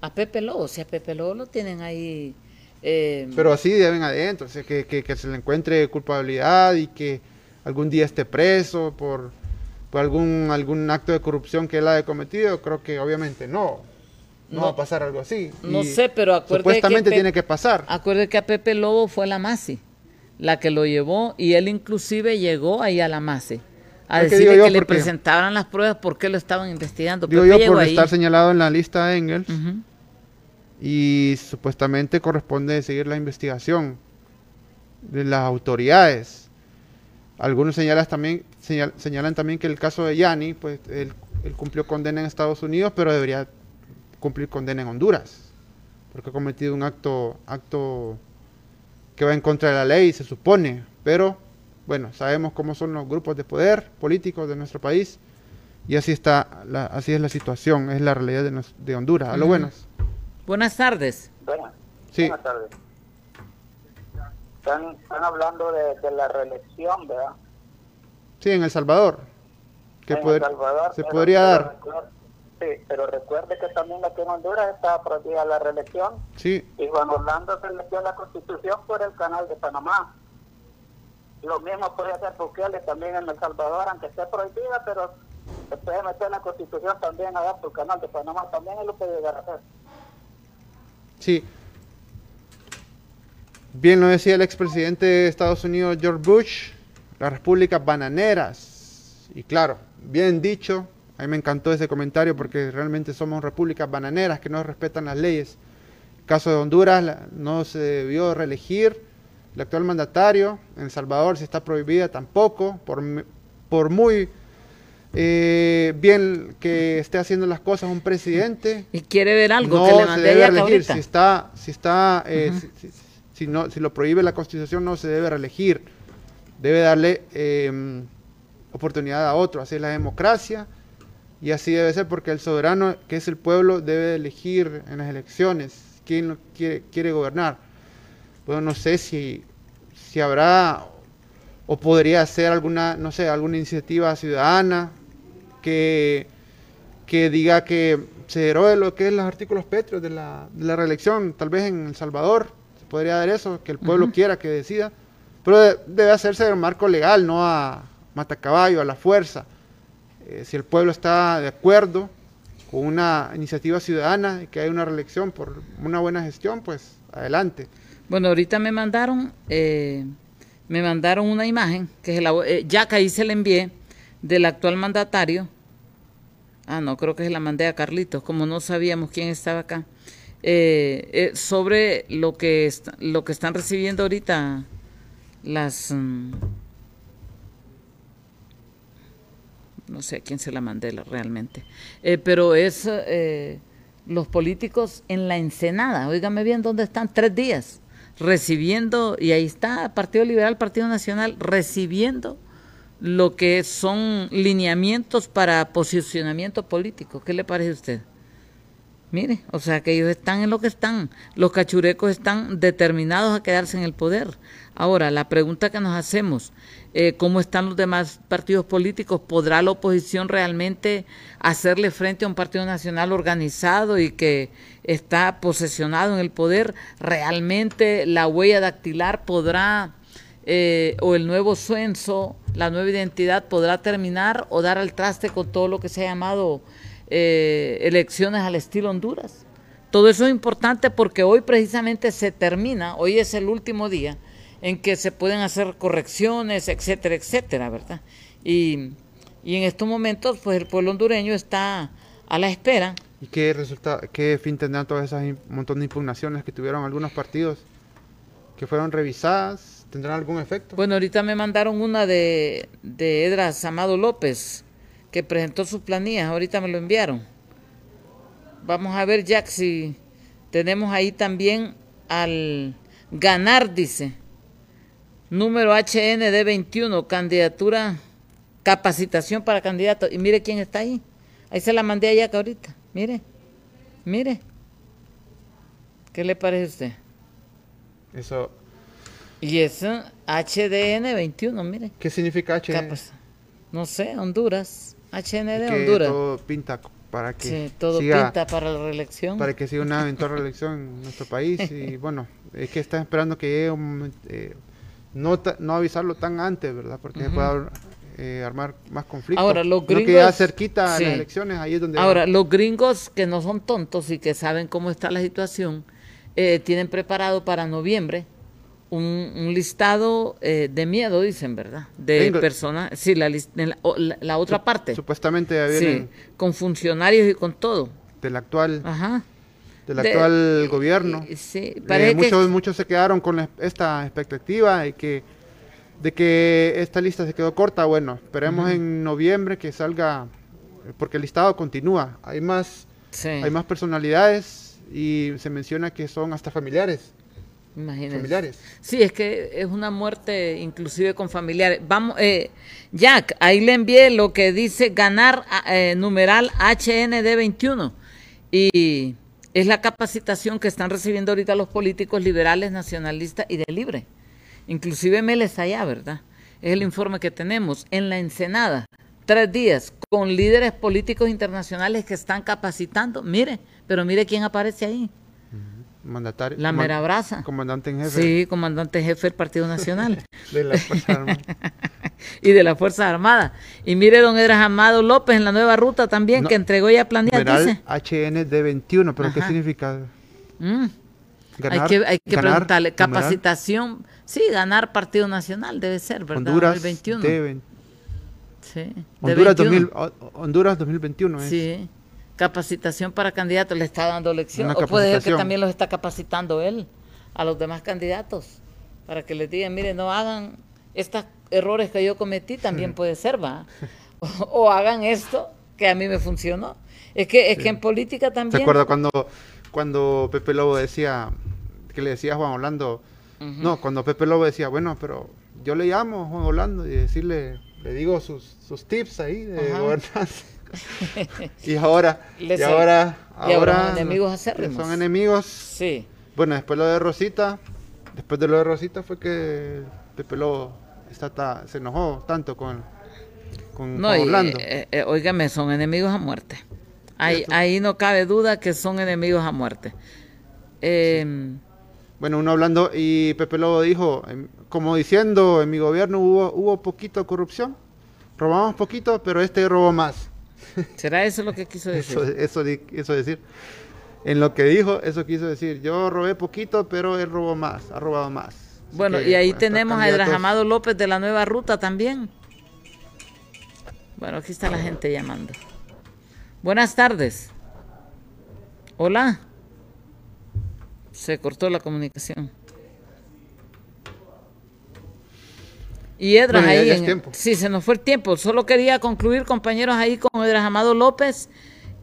A Pepe Lobo, si a Pepe Lobo lo tienen ahí. eh, Pero así deben adentro, o sea, que, que- que se le encuentre culpabilidad y que algún día esté preso por, por algún, algún acto de corrupción que él haya cometido. Creo que obviamente no. No, No. va a pasar algo así. No Y sé, pero acuerde Supuestamente que tiene que pasar. Acuerde que a Pepe Lobo fue la MASI la que lo llevó y él inclusive llegó ahí a la MASI a Es que le presentaran las pruebas porque lo estaban investigando. Digo Pepe yo por ahí. estar señalado en la lista de Engels y supuestamente corresponde seguir la investigación de las autoridades. Algunos señalan también, señal- señalan también que el caso de Yanni, pues él, él cumplió condena en Estados Unidos, pero debería cumplir condena en Honduras, porque ha cometido un acto, acto que va en contra de la ley, se supone, pero bueno, sabemos cómo son los grupos de poder políticos de nuestro país y así está, la- así es la situación, es la realidad de, nos- de Honduras. A lo Ujú. buenas. Buenas tardes. Buenas, Sí. buenas tardes. Están, están hablando de, de la reelección, ¿verdad? Sí, en El Salvador. Que En El Salvador, se pero- podría pero dar. recuerde- sí, pero recuerde que también aquí en Honduras está prohibida la reelección Sí, y Juan Orlando se metió la constitución por el canal de Panamá. Lo mismo puede hacer Bukele también en El Salvador, aunque esté prohibida, pero se puede meter en la constitución también allá por el canal de Panamá, también él lo puede llegar a sí. Bien lo decía el expresidente de Estados Unidos, George Bush, las repúblicas bananeras. Y claro, bien dicho, a mí me encantó ese comentario porque realmente somos repúblicas bananeras que no respetan las leyes. El caso de Honduras no se debió reelegir. El actual mandatario, en El Salvador, si está prohibida tampoco, por, por muy eh, bien que esté haciendo las cosas un presidente. Y quiere ver algo no que le se debe reelegir. Si está, si está, eh, si, si- si no, si lo prohíbe la Constitución, no se debe reelegir. Debe darle eh, oportunidad a otro. Así es la democracia y así debe ser porque el soberano, que es el pueblo, debe elegir en las elecciones quién quiere, quiere gobernar. Bueno, no sé si, si habrá o podría ser alguna, no sé, alguna iniciativa ciudadana que, que diga que se derogue lo que es los artículos pétreos de la, de la reelección, tal vez en El Salvador se podría dar eso, que el pueblo quiera que decida, pero de- debe hacerse en marco legal, no a matacaballo, a la fuerza. Eh, si el pueblo está de acuerdo con una iniciativa ciudadana y que hay una reelección por una buena gestión, pues adelante. Bueno, ahorita me mandaron, eh, me mandaron una imagen, que es la, eh, ya que ahí se la envié, del actual mandatario. Ah, no, creo que se la mandé a Carlitos, como no sabíamos quién estaba acá. eh, eh, sobre lo que, lo que están recibiendo ahorita las... mm, no sé a quién se la mandé realmente, Eh, pero es los políticos en la Ensenada, óigame bien, ¿dónde están? Tres días, recibiendo, y ahí está Partido Liberal, Partido Nacional, recibiendo lo que son lineamientos para posicionamiento político. ¿Qué le parece a usted? Mire, o sea que ellos están en lo que están. Los cachurecos están determinados a quedarse en el poder. Ahora, la pregunta que nos hacemos, eh, ¿cómo están los demás partidos políticos? ¿Podrá la oposición realmente hacerle frente a un partido nacional organizado y que está posesionado en el poder? ¿Realmente la huella dactilar podrá, eh, o el nuevo censo, la nueva identidad podrá terminar o dar al traste con todo lo que se ha llamado eh, elecciones al estilo Honduras. Todo eso es importante porque hoy precisamente se termina, hoy es el último día en que se pueden hacer correcciones, etcétera, etcétera, ¿verdad? Y, y en estos momentos, pues el pueblo hondureño está a la espera. ¿Y qué, resulta, qué fin tendrán todas esas montón de impugnaciones que tuvieron algunos partidos que fueron revisadas? ¿Tendrán algún efecto? Bueno, ahorita me mandaron una de, de Edras Amado López, que presentó sus planillas, ahorita me lo enviaron. Vamos a ver, Jack, si tenemos ahí también al ganar, dice. Número HND 21, candidatura, capacitación para candidato. Y mire quién está ahí. Ahí se la mandé a Jack ahorita. Mire, mire. ¿Qué le parece a usted? Eso. Y eso, HDN 21, mire. ¿Qué significa HDN? No sé, Honduras. HND que Honduras. Todo pinta para que sí, todo pinta para la reelección. Para que siga una eventual reelección en nuestro país. Y bueno, es que están esperando que llegue un, eh, no, no avisarlo tan antes, ¿verdad? Porque se puede eh, armar más conflictos. Ahora, los gringos... que ya cerquita a las elecciones, ahí es donde... Ahora, los gringos que no son tontos y que saben cómo está la situación, eh, tienen preparado para noviembre un, listado eh, de miedo, dicen, ¿verdad? De personas, sí, la, la, otra parte. Supuestamente vienen sí, con funcionarios y con todo. Del actual. Ajá. Del actual gobierno. Sí, parece muchos, que... muchos se quedaron con esta expectativa de que, de que esta lista se quedó corta. Bueno, esperemos en noviembre que salga, porque el listado continúa. Hay más, hay más personalidades y se menciona que son hasta familiares. Imagínense. Familiares. Sí, es que es una muerte inclusive con familiares. Vamos, eh, Jack, ahí le envié lo que dice ganar eh, numeral HND 21 y es la capacitación que están recibiendo ahorita los políticos liberales, nacionalistas y de libre. Inclusive Meles allá, ¿verdad? Es el informe que tenemos en la Ensenada. Tres días con líderes políticos internacionales que están capacitando. Mire, pero mire quién aparece ahí. Mandatario. La mera brasa. Comandante en jefe. Sí, comandante jefe del Partido Nacional. de la Fuerza Armada. y de la Fuerza Armada. Y mire, don Edras Amado López en la nueva ruta también, que entregó ya planilla. Dice. HND 21, pero ¿qué significa? Mm. Hay que, hay que preguntarle. Capacitación. Sí, ganar Partido Nacional debe ser, ¿verdad? Honduras 2021. sí. Honduras, 2000, Honduras 2021 es. Sí capacitación para candidatos, le está dando lección. O puede ser que también los está capacitando él a los demás candidatos para que les digan, mire, no hagan estos errores que yo cometí, también puede ser, va. O, hagan esto que a mí me funcionó. Es que, es que en política también. ¿Se acuerda cuando, cuando Pepe Lobo decía, que le decía a Juan Orlando, no, cuando Pepe Lobo decía, bueno, pero yo le llamo a Juan Orlando y decirle, le digo sus, sus tips ahí de gobernanza y ahora, y ahora, ahora, son enemigos acérrimos. Son enemigos. Sí. Bueno, después lo de Rosita, después de lo de Rosita fue que Pepe Lobo está, se enojó tanto con, con, no, Orlando. Eh, eh, son enemigos a muerte. Ahí, ahí no cabe duda que son enemigos a muerte. Em, bueno, uno hablando, y Pepe Lobo dijo, em, como diciendo, en mi gobierno hubo, hubo poquito corrupción, robamos poquito, pero este robó más. ¿Será eso lo que quiso decir? Eso, eso, decir. En lo que dijo, eso quiso decir. Yo robé poquito, pero él robó más, ha robado más. bueno, y ahí tenemos a Edras Amado López de la nueva ruta también. Bueno, aquí está la gente llamando. Buenas tardes. Hola. Se cortó la comunicación. Y Edras ahí. sí, se nos fue el tiempo. Solo quería concluir, compañeros, ahí con Edras Amado López,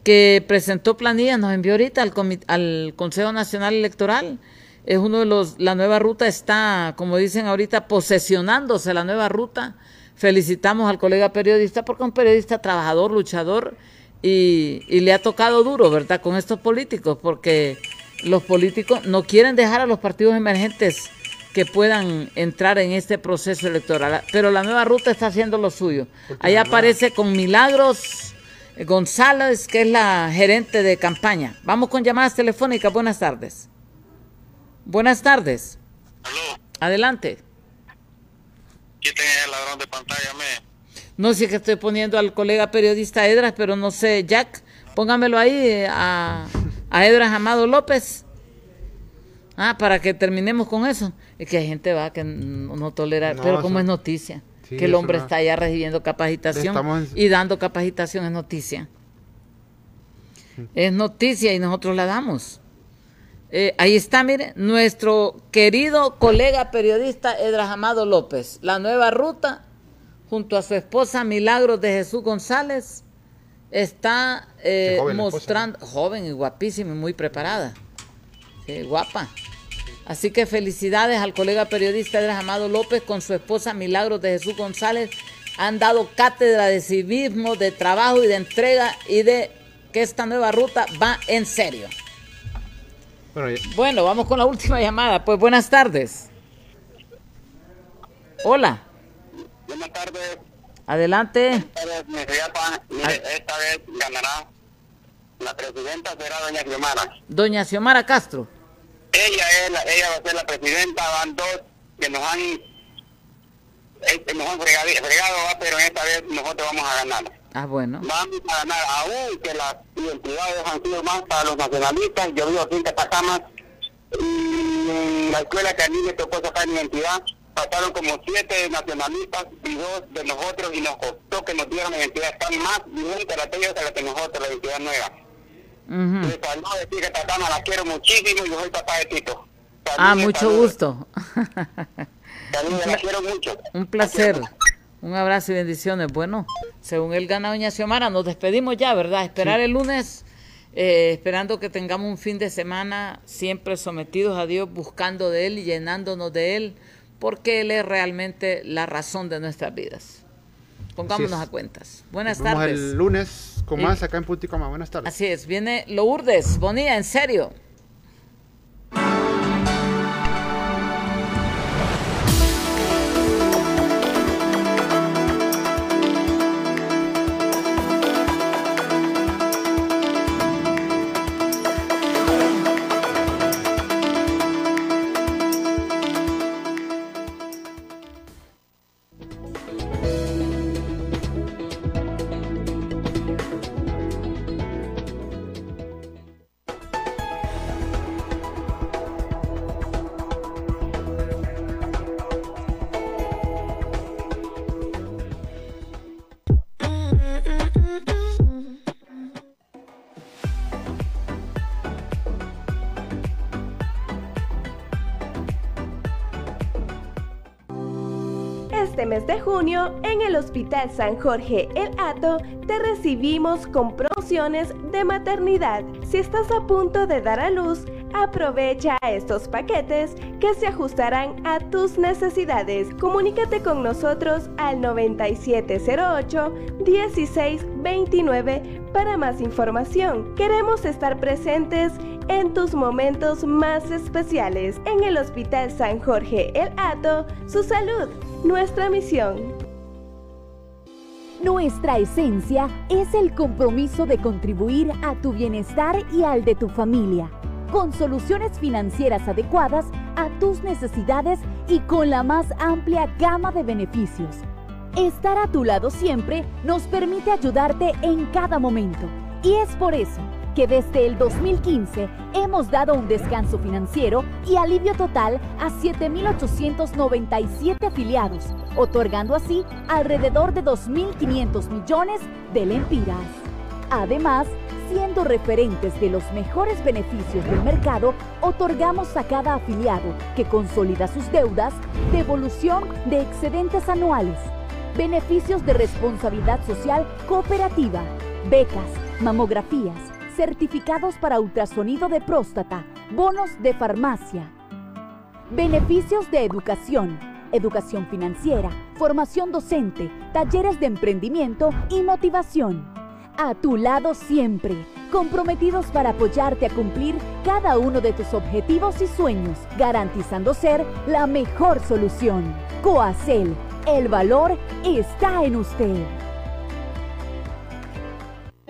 que presentó planillas, nos envió ahorita al, al Consejo Nacional Electoral. Es uno de los. La nueva ruta está, como dicen ahorita, posesionándose la nueva ruta. Felicitamos al colega periodista porque es un periodista trabajador, luchador y, y le ha tocado duro, ¿verdad?, con estos políticos, porque los políticos no quieren dejar a los partidos emergentes que puedan entrar en este proceso electoral. Pero la nueva ruta está haciendo lo suyo. Ahí aparece con Milagros González, que es la gerente de campaña. Vamos con llamadas telefónicas. Buenas tardes. Buenas tardes. Adelante. el ladrón de pantalla, No sé que estoy poniendo al colega periodista Edras, pero no sé, Jack, póngamelo ahí eh, a, a Edras Amado López. Ah, para que terminemos con eso. Es que hay gente va que no tolera, pero como es noticia, que el hombre está ya recibiendo capacitación y dando capacitación es noticia. Es noticia y nosotros la damos. Eh, ahí está, mire, nuestro querido colega periodista Edras Amado López. La nueva ruta, junto a su esposa Milagros de Jesús González, está eh, mostrando, joven y guapísima y muy preparada. guapa Así que felicidades al colega periodista Andrés Amado López con su esposa Milagros de Jesús González. Han dado cátedra de civismo, de trabajo y de entrega y de que esta nueva ruta va en serio. Bueno, vamos con la última llamada. Pues buenas tardes. Hola. Buenas tardes. Adelante. esta vez ganará la presidenta será doña Xiomara. Doña Xiomara Castro. Ella es la, ella va a ser la presidenta, van dos que nos han eh, nos han fregado, fregado, pero esta vez nosotros vamos a ganar. Ah, bueno. Vamos a ganar, aún que las identidades han sido más para los nacionalistas. Yo vivo aquí en Catacamas, y la escuela que a mí me tocó sacar mi identidad, pasaron como siete nacionalistas y dos de nosotros y nos costó que nos dieran la identidad. Están más vigente la de que la que nosotros, la identidad nueva. Uh -huh. Y decir que Tatana la quiero muchísimo y yo soy papá de Tito. ah, mucho gusto. la quiero mucho. Un placer. Un abrazo y bendiciones. Bueno, según él gana Doña Xiomara, nos despedimos ya, ¿verdad? Esperar sí. el lunes, eh, esperando que tengamos un fin de semana siempre sometidos a Dios, buscando de Él y llenándonos de Él, porque Él es realmente la razón de nuestras vidas. Pongámonos a cuentas. Buenas Nos vemos tardes. el lunes con más acá en Punticoma. Buenas tardes. Así es, viene Lourdes. Bonilla, en serio. Este mes de junio, en el Hospital San Jorge El Hato, te recibimos con promociones de maternidad. Si estás a punto de dar a luz, aprovecha estos paquetes que se ajustarán a tus necesidades. Comunícate con nosotros al 9708-1629 para más información. Queremos estar presentes en tus momentos más especiales. En el Hospital San Jorge El Hato, su salud nuestra misión. Nuestra esencia es el compromiso de contribuir a tu bienestar y al de tu familia, con soluciones financieras adecuadas a tus necesidades y con la más amplia gama de beneficios. Estar a tu lado siempre nos permite ayudarte en cada momento y es por eso que desde el 2015 hemos dado un descanso financiero y alivio total a 7.897 afiliados, otorgando así alrededor de 2.500 millones de lempiras. Además, siendo referentes de los mejores beneficios del mercado, otorgamos a cada afiliado que consolida sus deudas devolución de excedentes anuales, beneficios de responsabilidad social cooperativa, becas, mamografías, certificados para ultrasonido de próstata, bonos de farmacia, beneficios de educación, educación financiera, formación docente, talleres de emprendimiento y motivación. A tu lado siempre, comprometidos para apoyarte a cumplir cada uno de tus objetivos y sueños, garantizando ser la mejor solución. Coacel, el valor está en usted.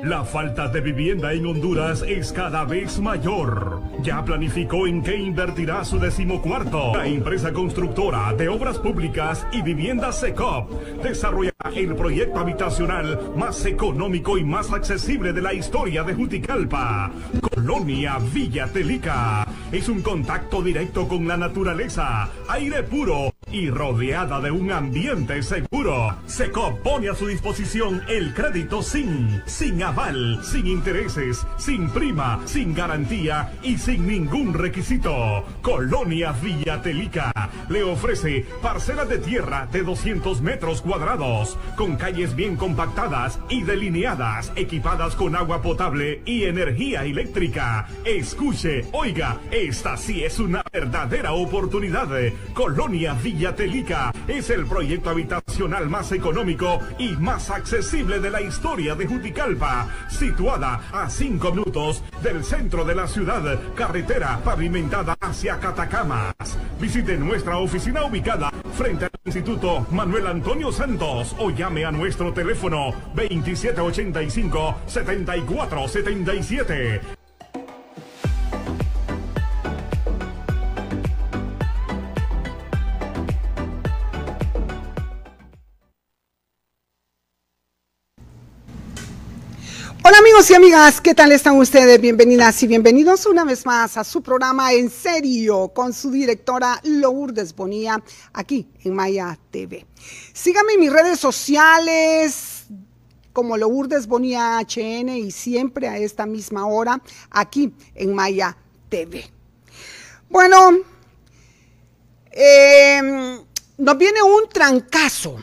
La falta de vivienda en Honduras es cada vez mayor. Ya planificó en qué invertirá su decimocuarto. La empresa constructora de obras públicas y vivienda SECOP desarrolla el proyecto habitacional más económico y más accesible de la historia de Juticalpa. Colonia Villa Telica. Es un contacto directo con la naturaleza, aire puro y rodeada de un ambiente seguro. SECOP pone a su disposición el crédito sin, sin aval, sin intereses, sin prima, sin garantía y sin ningún requisito. Colonia Villa Telica le ofrece parcelas de tierra de 200 metros cuadrados, con calles bien compactadas y delineadas, equipadas con agua potable y energía eléctrica. Escuche, oiga, esta sí es una Verdadera oportunidad. Colonia Villa Telica es el proyecto habitacional más económico y más accesible de la historia de Juticalpa. Situada a cinco minutos del centro de la ciudad, carretera pavimentada hacia Catacamas. Visite nuestra oficina ubicada frente al Instituto Manuel Antonio Santos o llame a nuestro teléfono 2785-7477. Hola amigos y amigas, ¿qué tal están ustedes? Bienvenidas y bienvenidos una vez más a su programa En Serio con su directora Lourdes Bonía aquí en Maya TV. Síganme en mis redes sociales como Lourdes Bonía HN y siempre a esta misma hora aquí en Maya TV. Bueno, eh, nos viene un trancazo,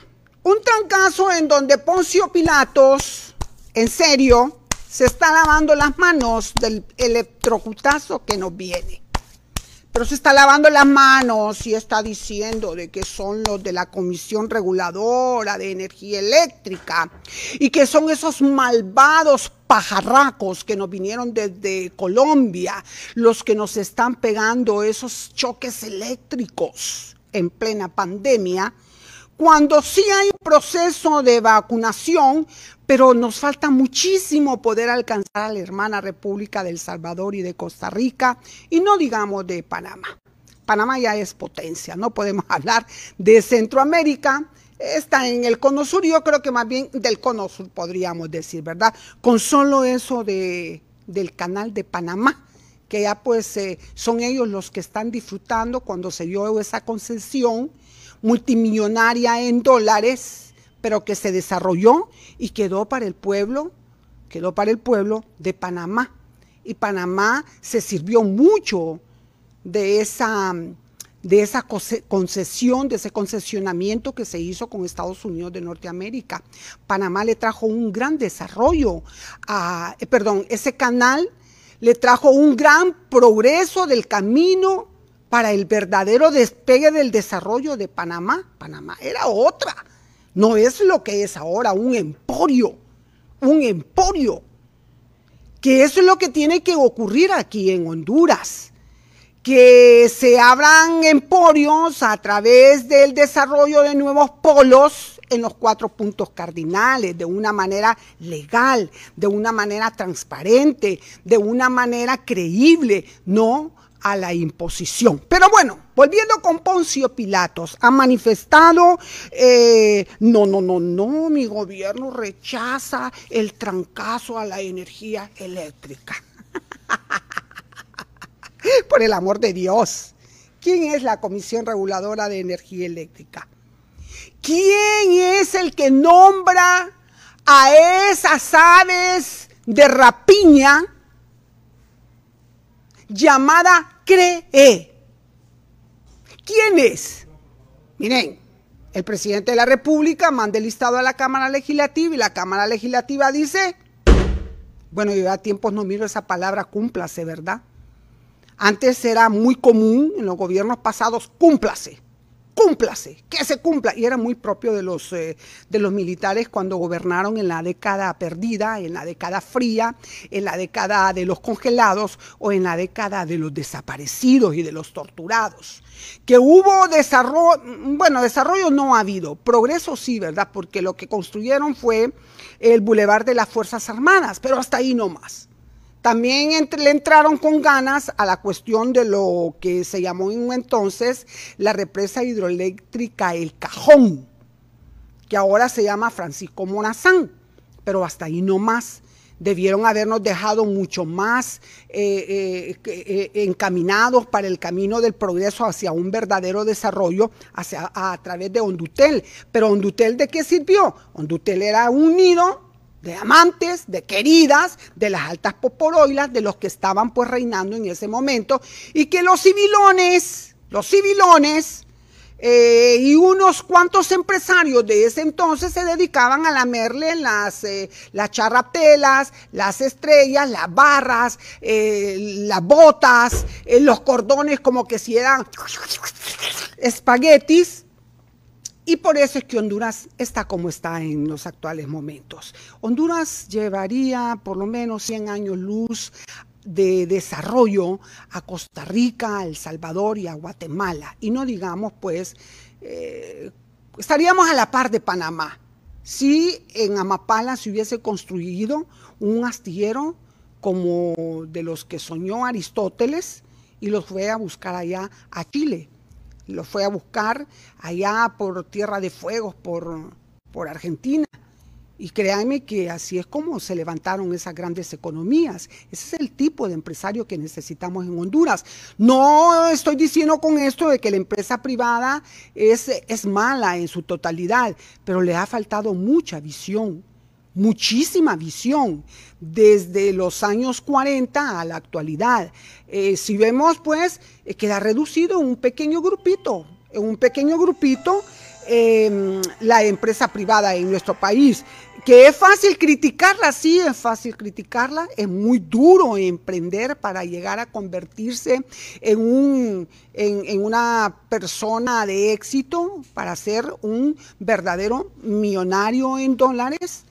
un trancazo en donde Poncio Pilatos en serio, se está lavando las manos del electrocutazo que nos viene. Pero se está lavando las manos y está diciendo de que son los de la Comisión Reguladora de Energía Eléctrica y que son esos malvados pajarracos que nos vinieron desde Colombia, los que nos están pegando esos choques eléctricos en plena pandemia, cuando sí hay un proceso de vacunación, pero nos falta muchísimo poder alcanzar a la hermana República del Salvador y de Costa Rica, y no digamos de Panamá. Panamá ya es potencia, no podemos hablar de Centroamérica, está en el cono sur, yo creo que más bien del cono sur podríamos decir, ¿verdad? Con solo eso de, del canal de Panamá, que ya pues eh, son ellos los que están disfrutando cuando se dio esa concesión multimillonaria en dólares pero que se desarrolló y quedó para el pueblo, quedó para el pueblo de Panamá. Y Panamá se sirvió mucho de esa, de esa concesión, de ese concesionamiento que se hizo con Estados Unidos de Norteamérica. Panamá le trajo un gran desarrollo, eh, perdón, ese canal le trajo un gran progreso del camino para el verdadero despegue del desarrollo de Panamá. Panamá era otra no es lo que es ahora, un emporio, un emporio. Que eso es lo que tiene que ocurrir aquí en Honduras. Que se abran emporios a través del desarrollo de nuevos polos en los cuatro puntos cardinales, de una manera legal, de una manera transparente, de una manera creíble, no a la imposición. Pero bueno, volviendo con Poncio Pilatos, ha manifestado, eh, no, no, no, no, mi gobierno rechaza el trancazo a la energía eléctrica. Por el amor de Dios, ¿quién es la Comisión Reguladora de Energía Eléctrica? ¿Quién es el que nombra a esas aves de rapiña llamada cree. ¿Quién es? Miren, el presidente de la República manda el listado a la Cámara Legislativa y la Cámara Legislativa dice, bueno, yo a tiempos no miro esa palabra cúmplase, ¿verdad? Antes era muy común en los gobiernos pasados, cúmplase cúmplase, que se cumpla. Y era muy propio de los, eh, de los militares cuando gobernaron en la década perdida, en la década fría, en la década de los congelados o en la década de los desaparecidos y de los torturados. Que hubo desarrollo, bueno, desarrollo no ha habido, progreso sí, ¿verdad? Porque lo que construyeron fue el Boulevard de las Fuerzas Armadas, pero hasta ahí no más. También le entraron con ganas a la cuestión de lo que se llamó en entonces la represa hidroeléctrica El Cajón, que ahora se llama Francisco Morazán, pero hasta ahí no más. Debieron habernos dejado mucho más eh, eh, eh, encaminados para el camino del progreso hacia un verdadero desarrollo hacia, a, través de Hondutel. Pero Hondutel, ¿de qué sirvió? Hondutel era un nido de amantes, de queridas, de las altas poporoilas, de los que estaban pues reinando en ese momento, y que los civilones, los civilones, Eh, y unos cuantos empresarios de ese entonces se dedicaban a lamerle las, eh, las charratelas, las estrellas, las barras, eh, las botas, los cordones como que si eran espaguetis. Y por eso es que Honduras está como está en los actuales momentos. Honduras llevaría por lo menos 100 años luz de desarrollo a Costa Rica, a El Salvador y a Guatemala. Y no digamos, pues, eh, estaríamos a la par de Panamá. Si en Amapala se hubiese construido un astillero como de los que soñó Aristóteles y los fue a buscar allá a Chile. Los fue a buscar allá por Tierra de Fuegos, por, por Argentina. Y créanme que así es como se levantaron esas grandes economías. Ese es el tipo de empresario que necesitamos en Honduras. No estoy diciendo con esto de que la empresa privada es, es mala en su totalidad, pero le ha faltado mucha visión, muchísima visión, desde los años 40 a la actualidad. Eh, si vemos, pues, eh, queda reducido un pequeño grupito, en un pequeño grupito Em, la empresa privada en nuestro país. Que es fácil criticarla, sí, es fácil criticarla, es muy duro emprender para llegar a convertirse en, una persona de éxito, para ser un verdadero millonario en dólares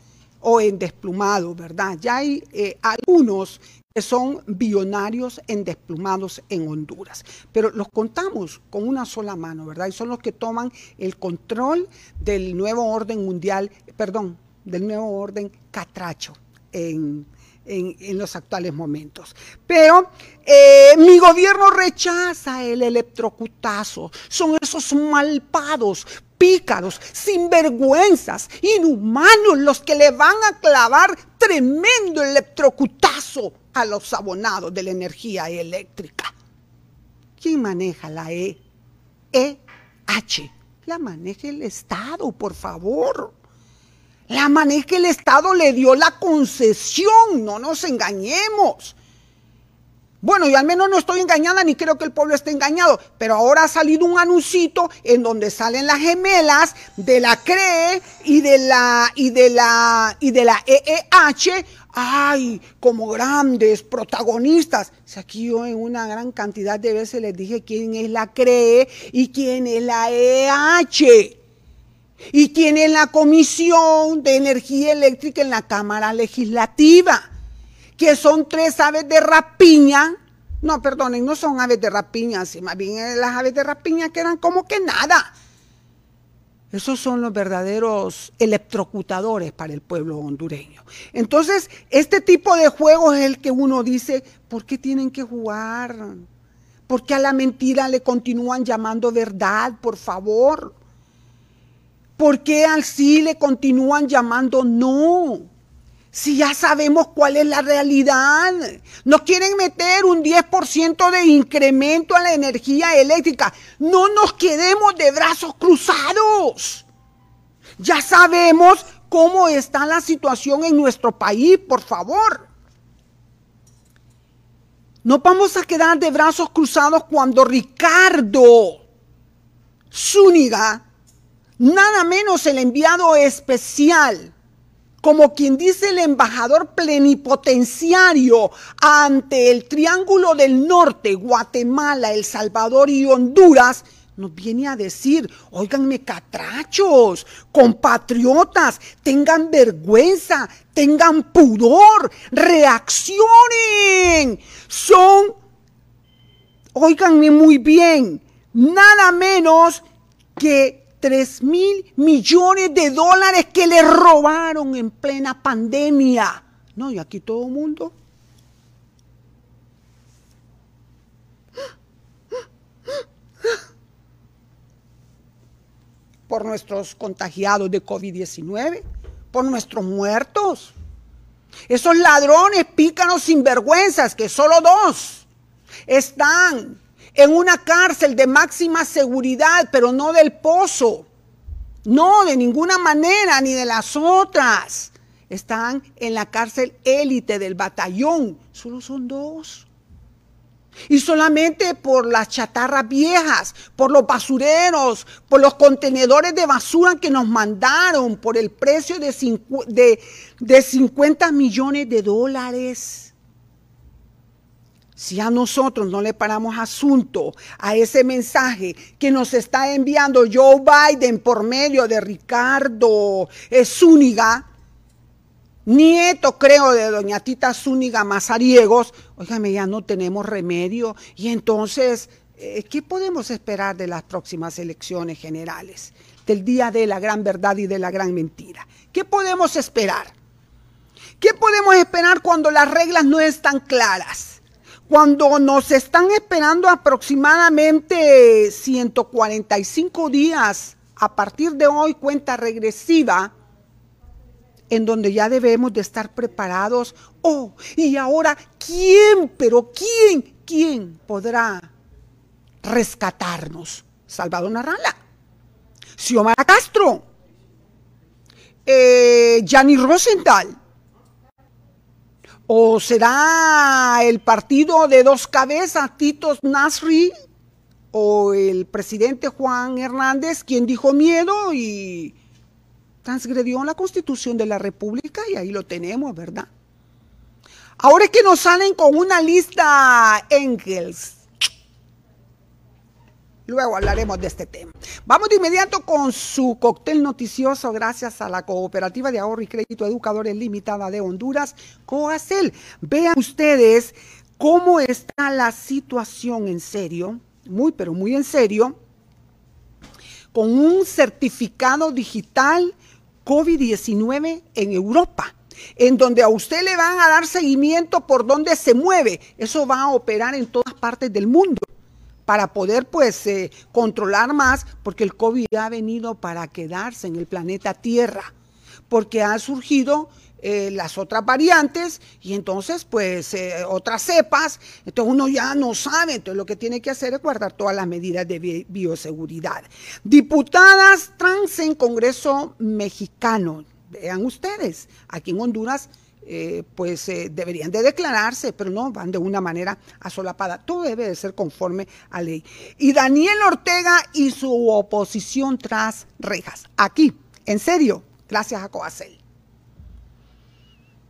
o en desplumado, ¿verdad? Ya hay eh, algunos que son billonarios en desplumados en Honduras. Pero los contamos con una sola mano, ¿verdad? Y son los que toman el control del nuevo orden mundial, perdón, del nuevo orden catracho en, los actuales momentos. Pero eh, mi gobierno rechaza el electrocutazo. Son esos malpados, pícaros, sinvergüenzas, inhumanos los que le van a clavar tremendo electrocutazo a los abonados de la energía eléctrica. ¿Quién maneja la E? EH. La maneja el Estado, por favor. La maneja el Estado, le dio la concesión, no nos engañemos. Bueno, yo al menos no estoy engañada ni creo que el pueblo esté engañado, pero ahora ha salido un anuncito en donde salen las gemelas de la CRE y de la y de la y de la EEH, ay, como grandes protagonistas. Aquí yo en una gran cantidad de veces les dije quién es la CRE y quién es la EEH y quién es la Comisión de Energía Eléctrica en la Cámara Legislativa que son tres aves de rapiña. No, perdonen, no son aves de rapiña, sino más bien las aves de rapiña que eran como que nada. Esos son los verdaderos electrocutadores para el pueblo hondureño. Entonces, este tipo de juegos es el que uno dice, ¿por qué tienen que jugar? ¿Por qué a la mentira le continúan llamando verdad, por favor? ¿Por qué al sí le continúan llamando no? Si ya sabemos cuál es la realidad. Nos quieren meter un 10% de incremento a la energía eléctrica. No nos quedemos de brazos cruzados. Ya sabemos cómo está la situación en nuestro país, por favor. No vamos a quedar de brazos cruzados cuando Ricardo Zúñiga, nada menos el enviado especial como quien dice el embajador plenipotenciario ante el Triángulo del Norte, Guatemala, El Salvador y Honduras, nos viene a decir, oiganme catrachos, compatriotas, tengan vergüenza, tengan pudor, reaccionen. Son, oiganme muy bien, nada menos que 3 mil millones de dólares que le robaron en plena pandemia. No, y aquí todo el mundo. Por nuestros contagiados de COVID-19, por nuestros muertos. Esos ladrones pícanos sinvergüenzas, que solo dos están en una cárcel de máxima seguridad, pero no del pozo. No, de ninguna manera, ni de las otras. Están en la cárcel élite del batallón. Solo son dos. Y solamente por las chatarras viejas, por los basureros, por los contenedores de basura que nos mandaron, por el precio de, de, de 50 millones de dólares. Si a nosotros no le paramos asunto a ese mensaje que nos está enviando Joe Biden por medio de Ricardo Zúñiga, nieto creo de doña Tita Zúñiga Mazariegos, óigame, ya no tenemos remedio. Y entonces, eh, ¿qué podemos esperar de las próximas elecciones generales? Del día de la gran verdad y de la gran mentira. ¿Qué podemos esperar? ¿Qué podemos esperar cuando las reglas no están claras? Cuando nos están esperando aproximadamente 145 días a partir de hoy, cuenta regresiva, en donde ya debemos de estar preparados. Oh, y ahora, ¿quién, pero quién, quién podrá rescatarnos? Salvador Narrala, Xiomara Castro, eh, Rosenthal, ¿O será el partido de dos cabezas, Tito Nasri, o el presidente Juan Hernández, quien dijo miedo y transgredió la constitución de la República y ahí lo tenemos, ¿verdad? Ahora es que nos salen con una lista Engels Luego hablaremos de este tema. Vamos de inmediato con su cóctel noticioso gracias a la Cooperativa de Ahorro y Crédito Educadores Limitada de Honduras, COACEL. Vean ustedes cómo está la situación en serio, muy pero muy en serio, con un certificado digital COVID-19 en Europa en donde a usted le van a dar seguimiento por donde se mueve. Eso va a operar en todas partes del mundo para poder pues eh, controlar más, porque el COVID ha venido para quedarse en el planeta Tierra, porque han surgido eh, las otras variantes y entonces pues eh, otras cepas, entonces uno ya no sabe, entonces lo que tiene que hacer es guardar todas las medidas de bioseguridad. Diputadas trans en Congreso mexicano, vean ustedes, aquí en Honduras eh, pues eh, deberían de declararse, pero no, van de una manera asolapada. Todo debe de ser conforme a ley. Y Daniel Ortega y su oposición tras rejas. Aquí, en serio, gracias a Coacel.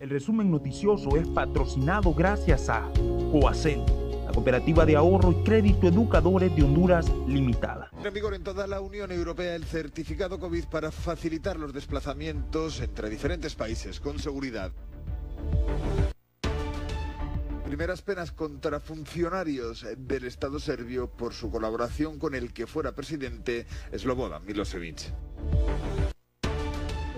El resumen noticioso es patrocinado gracias a Coacel, la cooperativa de ahorro y crédito educadores de Honduras Limitada. En vigor en toda la Unión Europea el certificado COVID para facilitar los desplazamientos entre diferentes países con seguridad. Primeras penas contra funcionarios del Estado serbio por su colaboración con el que fuera presidente Slobodan Milosevic.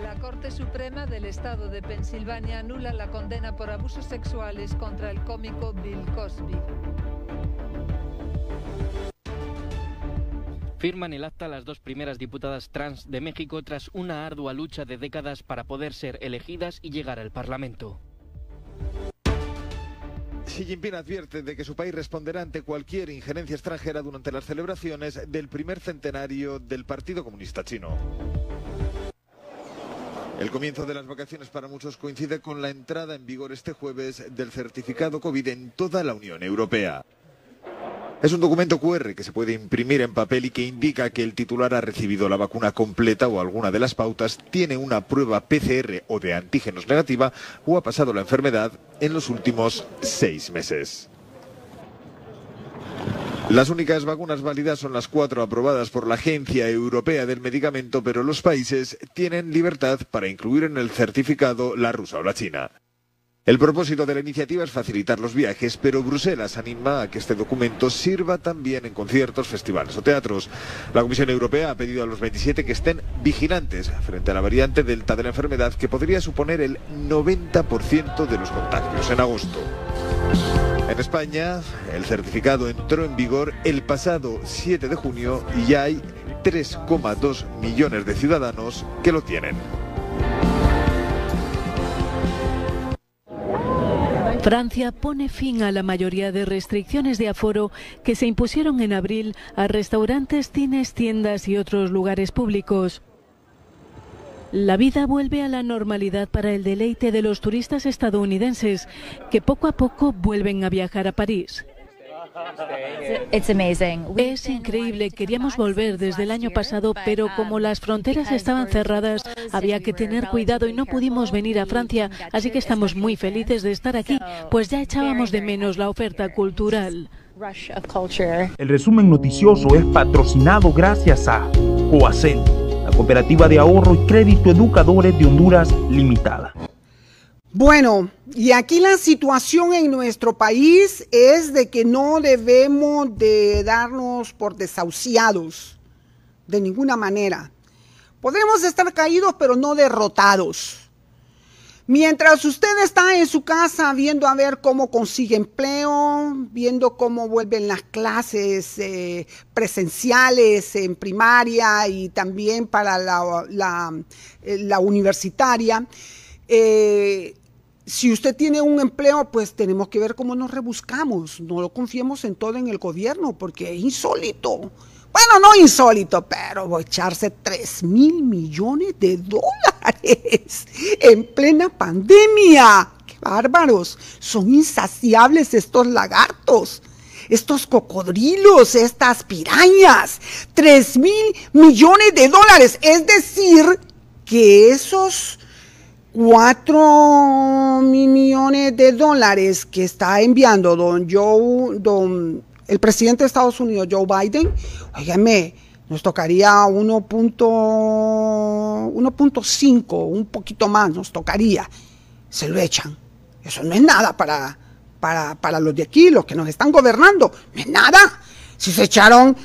La Corte Suprema del Estado de Pensilvania anula la condena por abusos sexuales contra el cómico Bill Cosby. Firman el acta las dos primeras diputadas trans de México tras una ardua lucha de décadas para poder ser elegidas y llegar al Parlamento. Xi Jinping advierte de que su país responderá ante cualquier injerencia extranjera durante las celebraciones del primer centenario del Partido Comunista Chino. El comienzo de las vacaciones para muchos coincide con la entrada en vigor este jueves del certificado COVID en toda la Unión Europea. Es un documento QR que se puede imprimir en papel y que indica que el titular ha recibido la vacuna completa o alguna de las pautas, tiene una prueba PCR o de antígenos negativa o ha pasado la enfermedad en los últimos seis meses. Las únicas vacunas válidas son las cuatro aprobadas por la Agencia Europea del Medicamento, pero los países tienen libertad para incluir en el certificado la rusa o la china. El propósito de la iniciativa es facilitar los viajes, pero Bruselas anima a que este documento sirva también en conciertos, festivales o teatros. La Comisión Europea ha pedido a los 27 que estén vigilantes frente a la variante Delta de la enfermedad que podría suponer el 90% de los contagios en agosto. En España, el certificado entró en vigor el pasado 7 de junio y ya hay 3,2 millones de ciudadanos que lo tienen. Francia pone fin a la mayoría de restricciones de aforo que se impusieron en abril a restaurantes, cines, tiendas y otros lugares públicos. La vida vuelve a la normalidad para el deleite de los turistas estadounidenses que poco a poco vuelven a viajar a París. Es increíble, queríamos volver desde el año pasado, pero como las fronteras estaban cerradas, había que tener cuidado y no pudimos venir a Francia, así que estamos muy felices de estar aquí, pues ya echábamos de menos la oferta cultural. El resumen noticioso es patrocinado gracias a Coacel, la cooperativa de ahorro y crédito educadores de Honduras Limitada. Bueno, y aquí la situación en nuestro país es de que no debemos de darnos por desahuciados de ninguna manera. Podremos estar caídos, pero no derrotados. Mientras usted está en su casa viendo a ver cómo consigue empleo, viendo cómo vuelven las clases eh, presenciales en primaria y también para la, eh, universitaria, eh, si usted tiene un empleo, pues tenemos que ver cómo nos rebuscamos. No lo confiemos en todo en el gobierno, porque es insólito. Bueno, no insólito, pero voy a echarse 3 mil millones de dólares en plena pandemia. ¡Qué bárbaros! Son insaciables estos lagartos estos cocodrilos, estas pirañas, 3 mil millones de dólares. Es decir, que esos 4 millones de dólares que está enviando don Joe, don el presidente de Estados Unidos, Joe Biden, óigame, nos tocaría 1.5, un poquito más nos tocaría. Se lo echan. Eso no es nada para, para, para los de aquí, los que nos están gobernando. No es nada. Si se echaron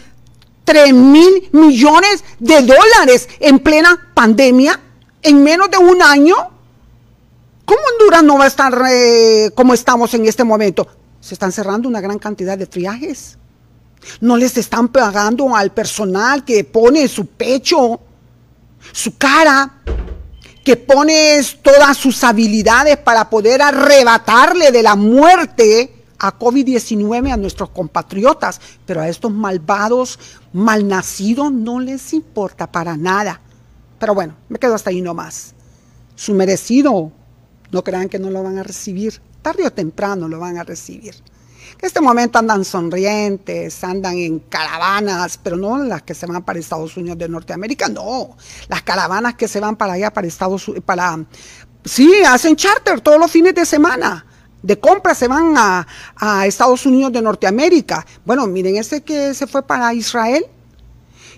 3 mil millones de dólares en plena pandemia, en menos de un año, ¿cómo Honduras no va a estar eh, como estamos en este momento? Se están cerrando una gran cantidad de triajes. No les están pagando al personal que pone su pecho, su cara, que pone todas sus habilidades para poder arrebatarle de la muerte a COVID-19 a nuestros compatriotas. Pero a estos malvados, malnacidos, no les importa para nada. Pero bueno, me quedo hasta ahí nomás. Su merecido, no crean que no lo van a recibir tarde o temprano lo van a recibir. En este momento andan sonrientes, andan en caravanas, pero no las que se van para Estados Unidos de Norteamérica, no. Las caravanas que se van para allá, para Estados Unidos, para... Sí, hacen charter todos los fines de semana. De compra se van a, a Estados Unidos de Norteamérica. Bueno, miren ese que se fue para Israel.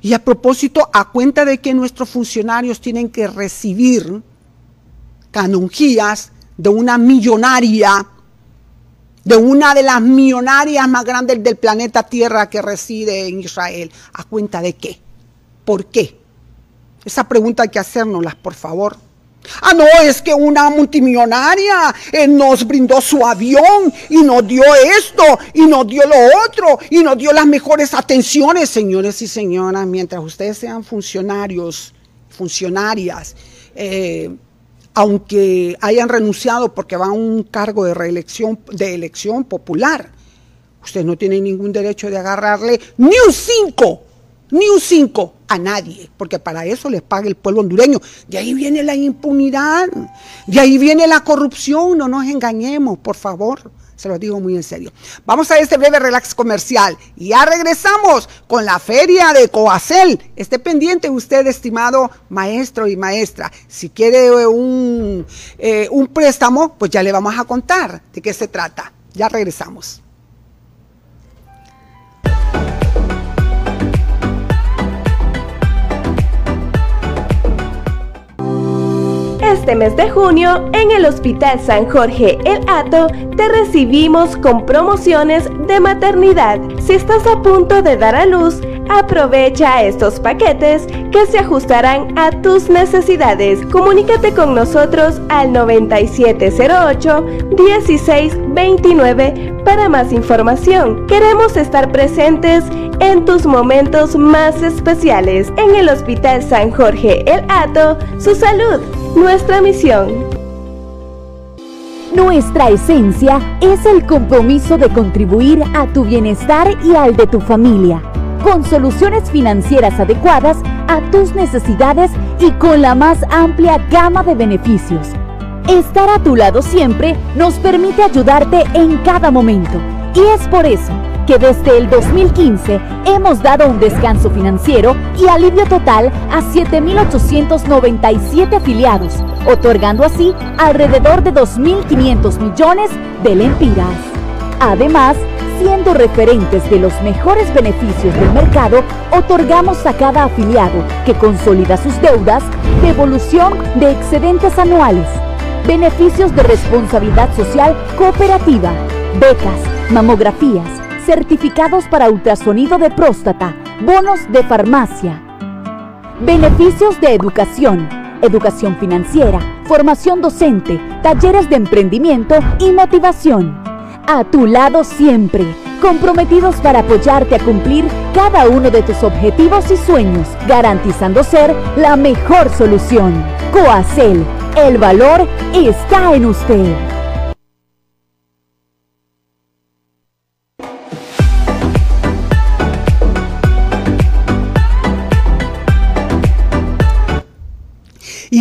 Y a propósito, a cuenta de que nuestros funcionarios tienen que recibir canonjías de una millonaria, de una de las millonarias más grandes del planeta Tierra que reside en Israel. ¿A cuenta de qué? ¿Por qué? Esa pregunta hay que hacérnoslas, por favor. Ah, no, es que una multimillonaria eh, nos brindó su avión y nos dio esto y nos dio lo otro y nos dio las mejores atenciones, señores y señoras, mientras ustedes sean funcionarios, funcionarias, eh, aunque hayan renunciado porque van a un cargo de reelección, de elección popular, usted no tiene ningún derecho de agarrarle ni un cinco, ni un cinco a nadie, porque para eso les paga el pueblo hondureño. De ahí viene la impunidad, de ahí viene la corrupción, no nos engañemos, por favor. Se lo digo muy en serio. Vamos a este breve relax comercial y ya regresamos con la feria de Coacel. Esté pendiente usted, estimado maestro y maestra. Si quiere un, eh, un préstamo, pues ya le vamos a contar de qué se trata. Ya regresamos. Este mes de junio, en el Hospital San Jorge El Hato, te recibimos con promociones de maternidad. Si estás a punto de dar a luz, aprovecha estos paquetes que se ajustarán a tus necesidades. Comunícate con nosotros al 9708-1629 para más información. Queremos estar presentes en tus momentos más especiales. En el Hospital San Jorge El Hato, su salud nuestra misión. Nuestra esencia es el compromiso de contribuir a tu bienestar y al de tu familia, con soluciones financieras adecuadas a tus necesidades y con la más amplia gama de beneficios. Estar a tu lado siempre nos permite ayudarte en cada momento y es por eso que desde el 2015 hemos dado un descanso financiero y alivio total a 7.897 afiliados, otorgando así alrededor de 2.500 millones de lempiras. Además, siendo referentes de los mejores beneficios del mercado, otorgamos a cada afiliado que consolida sus deudas devolución de excedentes anuales, beneficios de responsabilidad social cooperativa, becas, mamografías, certificados para ultrasonido de próstata, bonos de farmacia, beneficios de educación, educación financiera, formación docente, talleres de emprendimiento y motivación a tu lado siempre, comprometidos para apoyarte a cumplir cada uno de tus objetivos y sueños, garantizando ser la mejor solución. Coacel, el valor está en usted.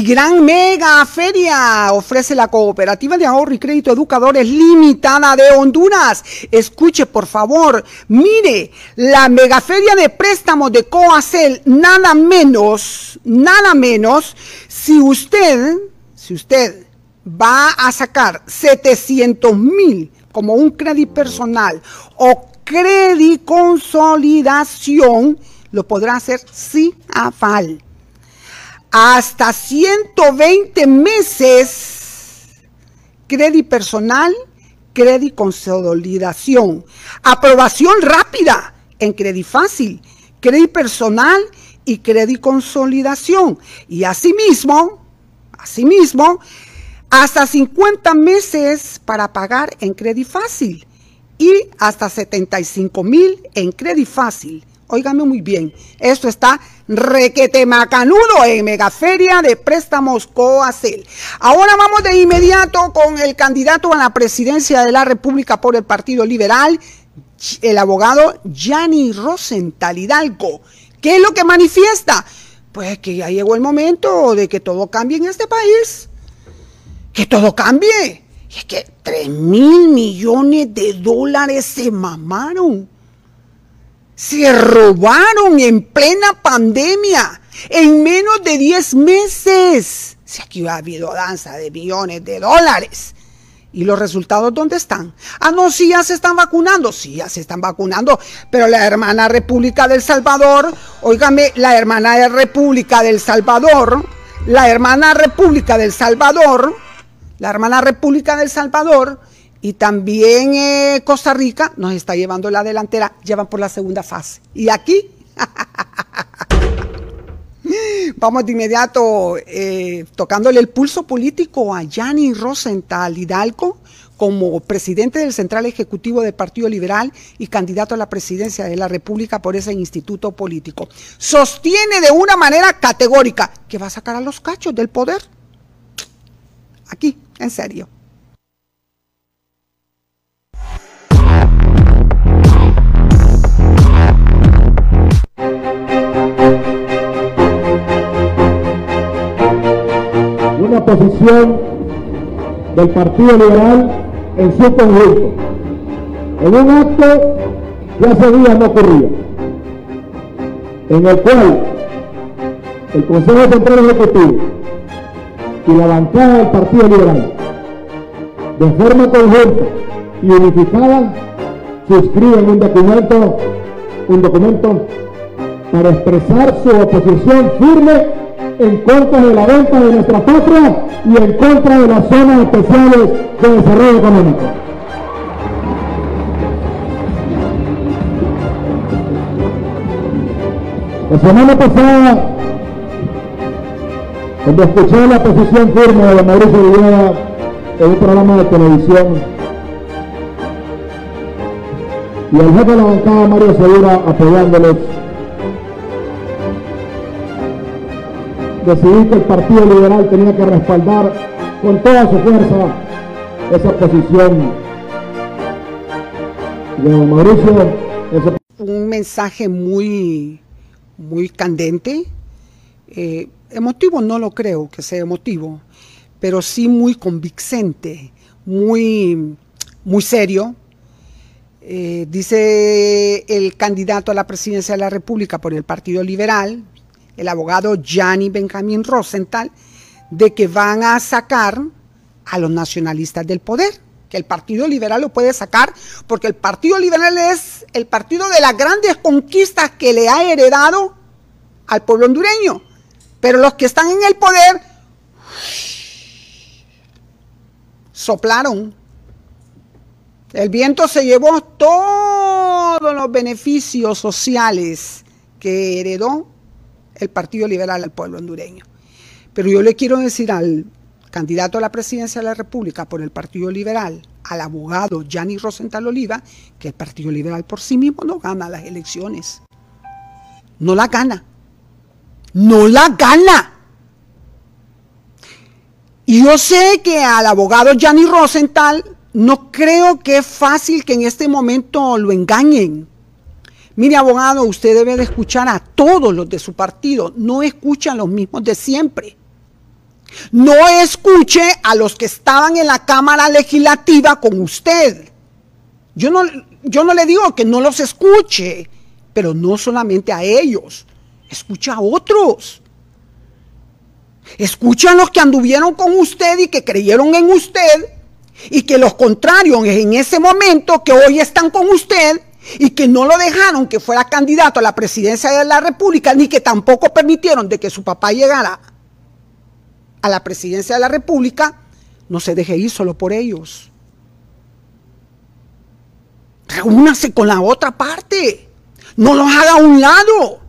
Gran mega feria ofrece la Cooperativa de Ahorro y Crédito Educadores Limitada de Honduras. Escuche, por favor, mire, la mega feria de préstamos de Coacel, nada menos, nada menos, si usted, si usted va a sacar 700 mil como un crédito personal o crédito consolidación, lo podrá hacer sin afal hasta 120 meses crédito personal, crédito consolidación, aprobación rápida en crédito fácil, crédito personal y crédito consolidación. Y asimismo, asimismo, hasta 50 meses para pagar en crédito fácil y hasta 75 mil en crédito fácil. Óigame muy bien, esto está requete macanudo en Megaferia de Préstamos Coacel. Ahora vamos de inmediato con el candidato a la presidencia de la República por el Partido Liberal, el abogado Gianni Rosenthal Hidalgo. ¿Qué es lo que manifiesta? Pues que ya llegó el momento de que todo cambie en este país. Que todo cambie. Y es que 3 mil millones de dólares se mamaron se robaron en plena pandemia, en menos de 10 meses. Si aquí ha habido danza de millones de dólares. ¿Y los resultados dónde están? Ah, no, sí, ya se están vacunando. Sí, ya se están vacunando. Pero la hermana República del Salvador, óigame, la hermana República del Salvador, la hermana República del Salvador, la hermana República del Salvador, y también eh, Costa Rica nos está llevando la delantera, llevan por la segunda fase. Y aquí, vamos de inmediato eh, tocándole el pulso político a Gianni Rosenthal Hidalgo como presidente del Central Ejecutivo del Partido Liberal y candidato a la presidencia de la República por ese instituto político. Sostiene de una manera categórica que va a sacar a los cachos del poder. Aquí, en serio. Una posición del Partido Liberal en su conjunto, en un acto que hace días no ocurría, en el cual el Consejo Central Ejecutivo y la bancada del Partido Liberal, de forma conjunta y unificada, suscriben un documento, un documento para expresar su oposición firme en contra de la venta de nuestra patria y en contra de las zonas especiales de desarrollo económico. La semana pasada, cuando escuché la posición firme de Mauricio Villegas en un programa de televisión, y el jefe de la bancada, Mario Segura, apoyándoles, decidí que el Partido Liberal tenía que respaldar con toda su fuerza esa posición de Mauricio. Un mensaje muy, muy candente. Eh, emotivo no lo creo que sea emotivo, pero sí muy convincente, muy, muy serio. Eh, dice el candidato a la presidencia de la República por el Partido Liberal, el abogado Gianni Benjamín Rosenthal, de que van a sacar a los nacionalistas del poder, que el Partido Liberal lo puede sacar, porque el Partido Liberal es el partido de las grandes conquistas que le ha heredado al pueblo hondureño. Pero los que están en el poder soplaron. El viento se llevó todos los beneficios sociales que heredó el Partido Liberal al pueblo hondureño. Pero yo le quiero decir al candidato a la presidencia de la República por el Partido Liberal, al abogado Gianni Rosenthal Oliva, que el Partido Liberal por sí mismo no gana las elecciones. No la gana. No la gana. Y yo sé que al abogado Gianni Rosenthal no creo que es fácil que en este momento lo engañen. Mire, abogado, usted debe de escuchar a todos los de su partido, no escucha a los mismos de siempre. No escuche a los que estaban en la Cámara Legislativa con usted. Yo no, yo no le digo que no los escuche, pero no solamente a ellos, escucha a otros. Escucha a los que anduvieron con usted y que creyeron en usted y que los contrarios en ese momento que hoy están con usted y que no lo dejaron que fuera candidato a la presidencia de la República ni que tampoco permitieron de que su papá llegara a la presidencia de la República, no se deje ir solo por ellos. Reúnase con la otra parte. No los haga a un lado.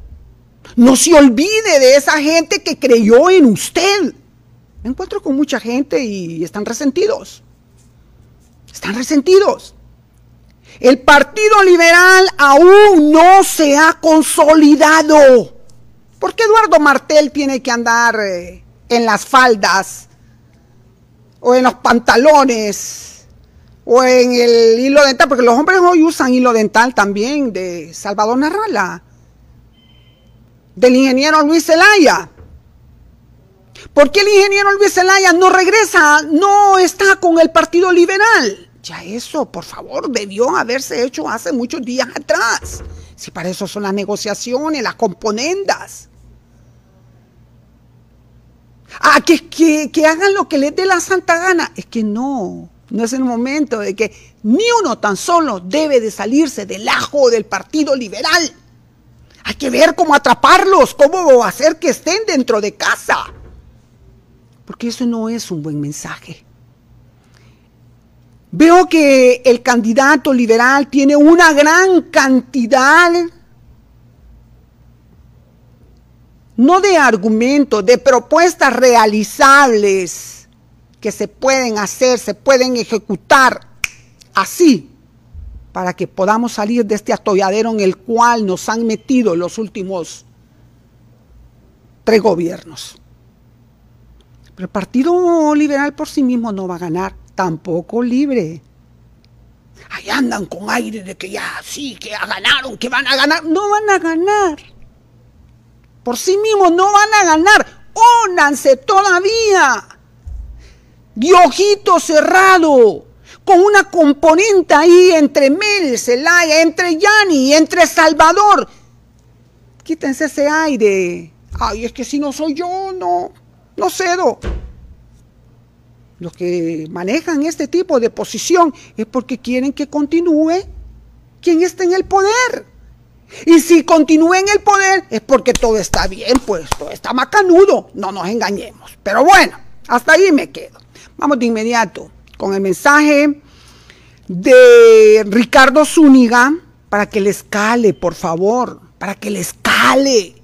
No se olvide de esa gente que creyó en usted. Me encuentro con mucha gente y están resentidos. Están resentidos. El Partido Liberal aún no se ha consolidado. ¿Por qué Eduardo Martel tiene que andar eh, en las faldas o en los pantalones o en el hilo dental? Porque los hombres hoy usan hilo dental también de Salvador Narrala, del ingeniero Luis Zelaya. ¿Por qué el ingeniero Luis Zelaya no regresa, no está con el Partido Liberal? Ya eso, por favor, debió haberse hecho hace muchos días atrás. Si para eso son las negociaciones, las componendas. Ah, que, que, que hagan lo que les dé la santa gana. Es que no, no es el momento de que ni uno tan solo debe de salirse del ajo del Partido Liberal. Hay que ver cómo atraparlos, cómo hacer que estén dentro de casa. Porque eso no es un buen mensaje. Veo que el candidato liberal tiene una gran cantidad, no de argumentos, de propuestas realizables que se pueden hacer, se pueden ejecutar así, para que podamos salir de este atolladero en el cual nos han metido los últimos tres gobiernos. Pero el Partido Liberal por sí mismo no va a ganar tampoco libre. Ahí andan con aire de que ya sí, que ya ganaron, que van a ganar. No van a ganar. Por sí mismos no van a ganar. Ónanse todavía. De ojito cerrado. Con una componente ahí entre Mel, Celaya, entre Yanni, entre Salvador. Quítense ese aire. Ay, es que si no soy yo, no, no cedo los que manejan este tipo de posición es porque quieren que continúe quien está en el poder. Y si continúe en el poder es porque todo está bien, pues todo está macanudo, no nos engañemos. Pero bueno, hasta ahí me quedo. Vamos de inmediato con el mensaje de Ricardo Zúñiga para que les cale, por favor, para que les cale.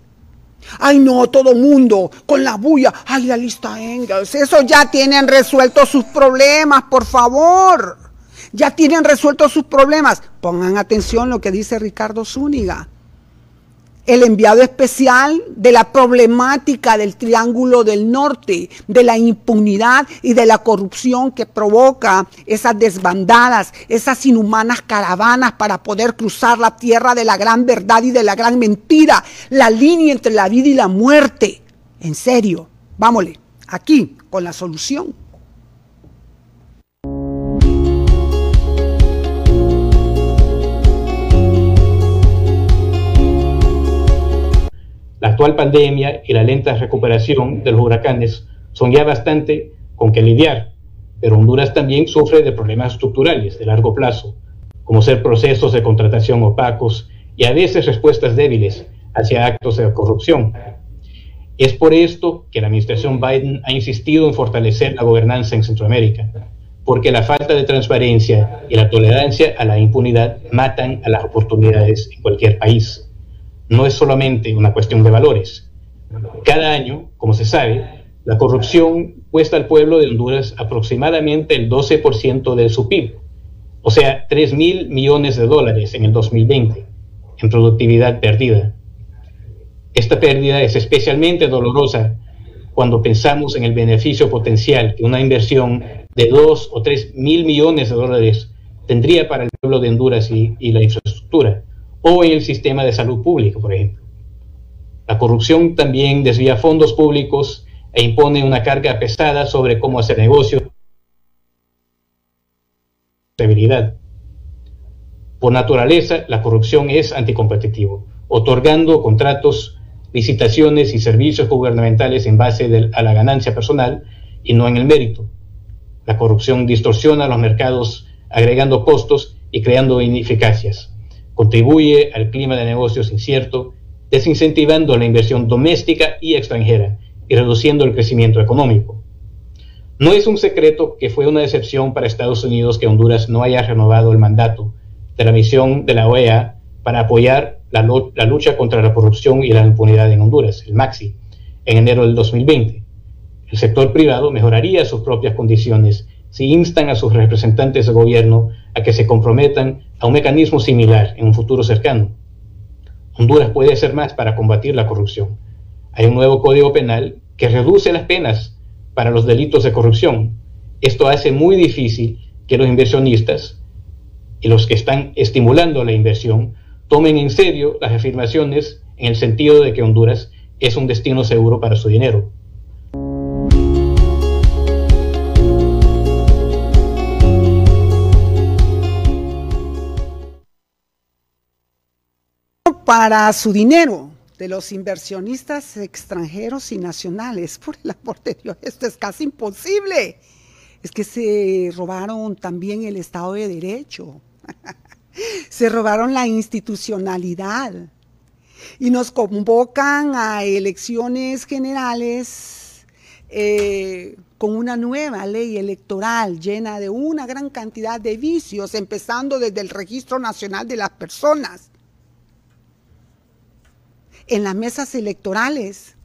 Ay, no, todo mundo con la bulla. Ay, la lista Engels. Eso ya tienen resueltos sus problemas, por favor. Ya tienen resueltos sus problemas. Pongan atención lo que dice Ricardo Zúñiga el enviado especial de la problemática del Triángulo del Norte, de la impunidad y de la corrupción que provoca esas desbandadas, esas inhumanas caravanas para poder cruzar la tierra de la gran verdad y de la gran mentira, la línea entre la vida y la muerte. En serio, vámonos, aquí con la solución. La actual pandemia y la lenta recuperación de los huracanes son ya bastante con que lidiar, pero Honduras también sufre de problemas estructurales de largo plazo, como ser procesos de contratación opacos y a veces respuestas débiles hacia actos de corrupción. Es por esto que la administración Biden ha insistido en fortalecer la gobernanza en Centroamérica, porque la falta de transparencia y la tolerancia a la impunidad matan a las oportunidades en cualquier país. No es solamente una cuestión de valores. Cada año, como se sabe, la corrupción cuesta al pueblo de Honduras aproximadamente el 12% de su PIB, o sea, 3 mil millones de dólares en el 2020 en productividad perdida. Esta pérdida es especialmente dolorosa cuando pensamos en el beneficio potencial que una inversión de 2 o 3 mil millones de dólares tendría para el pueblo de Honduras y, y la infraestructura, o en el sistema de salud pública, por ejemplo. La corrupción también desvía fondos públicos e impone una carga pesada sobre cómo hacer negocio. Por naturaleza, la corrupción es anticompetitivo, otorgando contratos, licitaciones y servicios gubernamentales en base a la ganancia personal y no en el mérito. La corrupción distorsiona los mercados agregando costos y creando ineficacias. Contribuye al clima de negocios incierto, desincentivando la inversión doméstica y extranjera y reduciendo el crecimiento económico. No es un secreto que fue una decepción para Estados Unidos que Honduras no haya renovado el mandato de la misión de la OEA para apoyar la, lucha contra la corrupción y la impunidad en Honduras, el MAXI, en enero del 2020. El sector privado mejoraría sus propias condiciones si instan a sus representantes de gobierno a que se comprometan a un mecanismo similar en un futuro cercano. Honduras puede hacer más para combatir la corrupción hay un nuevo código penal que reduce las penas para los delitos de corrupción. Esto hace muy difícil que los inversionistas y los que están estimulando la inversión tomen en serio las afirmaciones en el sentido de que Honduras es un destino seguro para su dinero. Para su dinero de los inversionistas extranjeros y nacionales. Por el amor de Dios, esto es casi imposible. Es que se robaron también el Estado de Derecho. se robaron la institucionalidad. Y nos convocan a elecciones generales eh, con una nueva ley electoral llena de una gran cantidad de vicios, empezando desde el Registro Nacional de las Personas en las mesas electorales.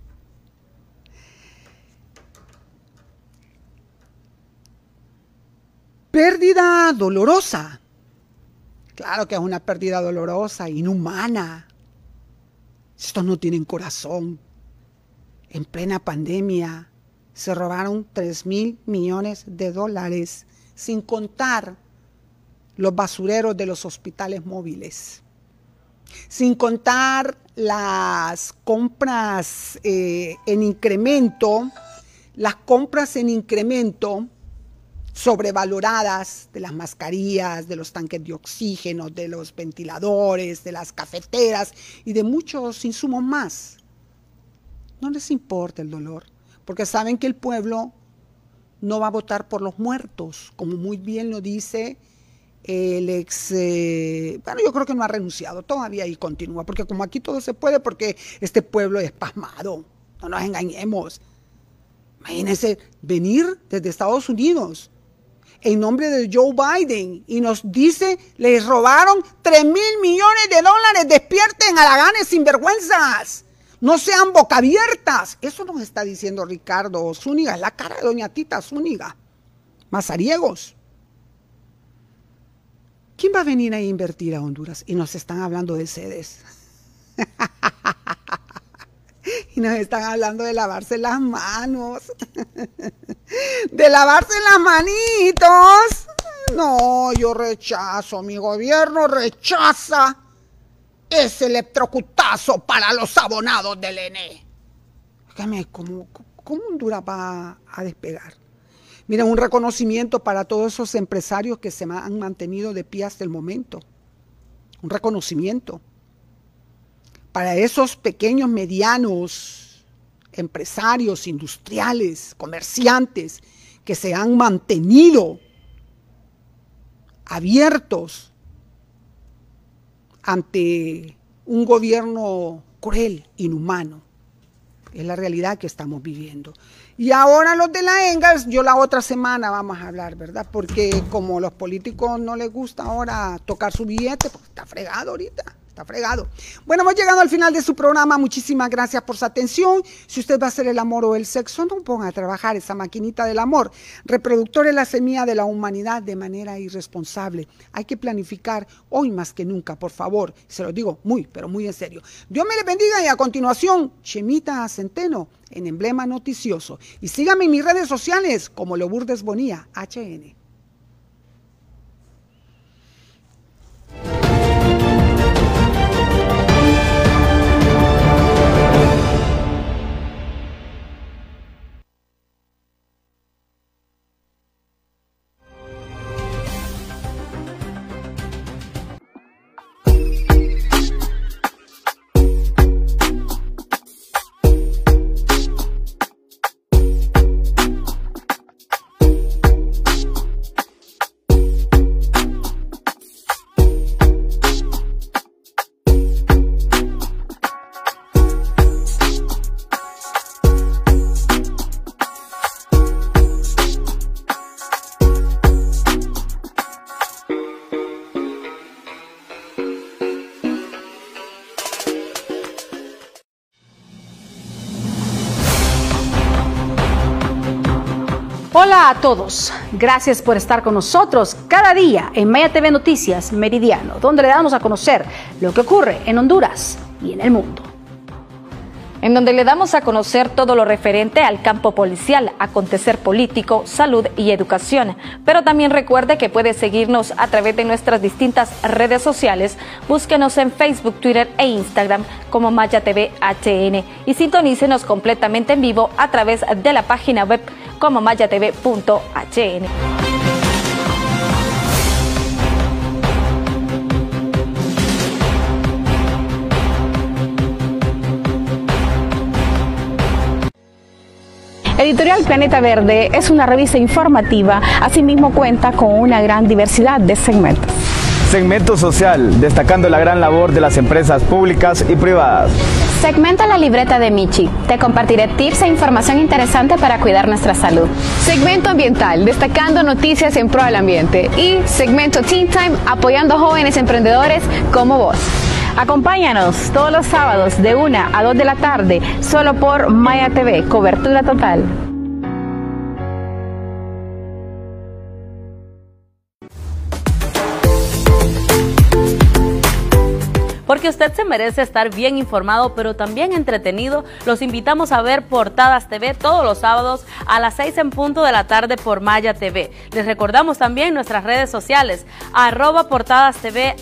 Pérdida dolorosa. Claro que es una pérdida dolorosa, inhumana. Estos no tienen corazón. En plena pandemia se robaron 3 mil millones de dólares, sin contar los basureros de los hospitales móviles sin contar las compras eh, en incremento, las compras en incremento sobrevaloradas de las mascarillas, de los tanques de oxígeno, de los ventiladores, de las cafeteras y de muchos insumos más. No les importa el dolor, porque saben que el pueblo no va a votar por los muertos, como muy bien lo dice el ex, eh, bueno, yo creo que no ha renunciado todavía y continúa, porque como aquí todo se puede, porque este pueblo es pasmado, no nos engañemos. Imagínense venir desde Estados Unidos en nombre de Joe Biden y nos dice, les robaron 3 mil millones de dólares, despierten halaganes sinvergüenzas, no sean boca abiertas. Eso nos está diciendo Ricardo Zúñiga, es la cara de doña Tita Zúñiga, mazariegos. ¿Quién va a venir a invertir a Honduras? Y nos están hablando de sedes. y nos están hablando de lavarse las manos. de lavarse las manitos. No, yo rechazo, mi gobierno rechaza ese electrocutazo para los abonados del ENE. ¿cómo, cómo Honduras va a despegar? Mira, un reconocimiento para todos esos empresarios que se han mantenido de pie hasta el momento. Un reconocimiento. para esos pequeños, medianos empresarios, industriales, comerciantes que se han mantenido abiertos ante un gobierno cruel, inhumano. Es la realidad que estamos viviendo. Y ahora los de la Engels, yo la otra semana vamos a hablar, ¿verdad? Porque como los políticos no les gusta ahora tocar su billete, pues está fregado ahorita. Está fregado. Bueno, hemos llegado al final de su programa. Muchísimas gracias por su atención. Si usted va a hacer el amor o el sexo, no ponga a trabajar esa maquinita del amor. Reproductor es la semilla de la humanidad de manera irresponsable. Hay que planificar hoy más que nunca, por favor. Se lo digo muy, pero muy en serio. Dios me le bendiga y a continuación, Chemita Centeno en Emblema Noticioso. Y síganme en mis redes sociales como Loburdes Bonía, HN. A todos, gracias por estar con nosotros cada día en Maya TV Noticias Meridiano, donde le damos a conocer lo que ocurre en Honduras y en el mundo. En donde le damos a conocer todo lo referente al campo policial, acontecer político, salud y educación. Pero también recuerde que puede seguirnos a través de nuestras distintas redes sociales. Búsquenos en Facebook, Twitter e Instagram como Maya TV HN y sintonícenos completamente en vivo a través de la página web como mayatv.hn. Editorial Planeta Verde es una revista informativa, asimismo cuenta con una gran diversidad de segmentos. Segmento social, destacando la gran labor de las empresas públicas y privadas. Segmento La Libreta de Michi. Te compartiré tips e información interesante para cuidar nuestra salud. Segmento Ambiental, destacando noticias en pro del ambiente. Y segmento Teen Time, apoyando jóvenes emprendedores como vos. Acompáñanos todos los sábados de 1 a 2 de la tarde, solo por Maya TV, cobertura total. Porque usted se merece estar bien informado, pero también entretenido. Los invitamos a ver Portadas TV todos los sábados a las 6 en punto de la tarde por Maya TV. Les recordamos también nuestras redes sociales, arroba Portadas TV.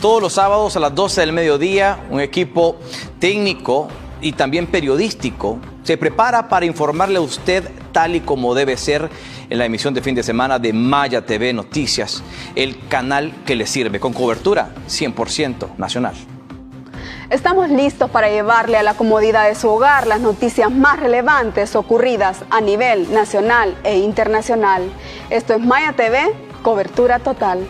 Todos los sábados a las 12 del mediodía, un equipo técnico y también periodístico se prepara para informarle a usted tal y como debe ser en la emisión de fin de semana de Maya TV Noticias, el canal que le sirve con cobertura 100% nacional. Estamos listos para llevarle a la comodidad de su hogar las noticias más relevantes ocurridas a nivel nacional e internacional. Esto es Maya TV, cobertura total.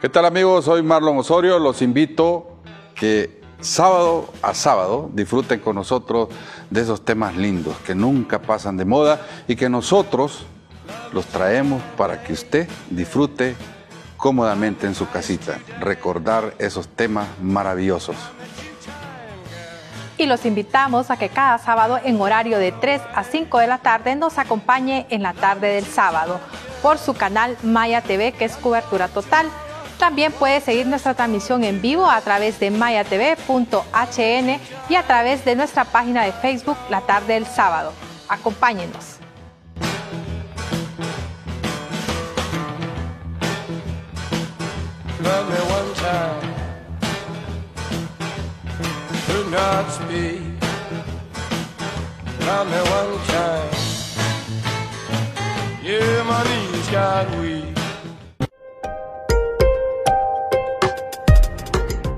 ¿Qué tal amigos? Soy Marlon Osorio. Los invito que sábado a sábado disfruten con nosotros de esos temas lindos que nunca pasan de moda y que nosotros los traemos para que usted disfrute cómodamente en su casita. Recordar esos temas maravillosos. Y los invitamos a que cada sábado en horario de 3 a 5 de la tarde nos acompañe en la tarde del sábado por su canal Maya TV que es cobertura total También puede seguir nuestra transmisión en vivo a través de mayatv.hn y a través de nuestra página de Facebook La Tarde del Sábado. Acompáñenos.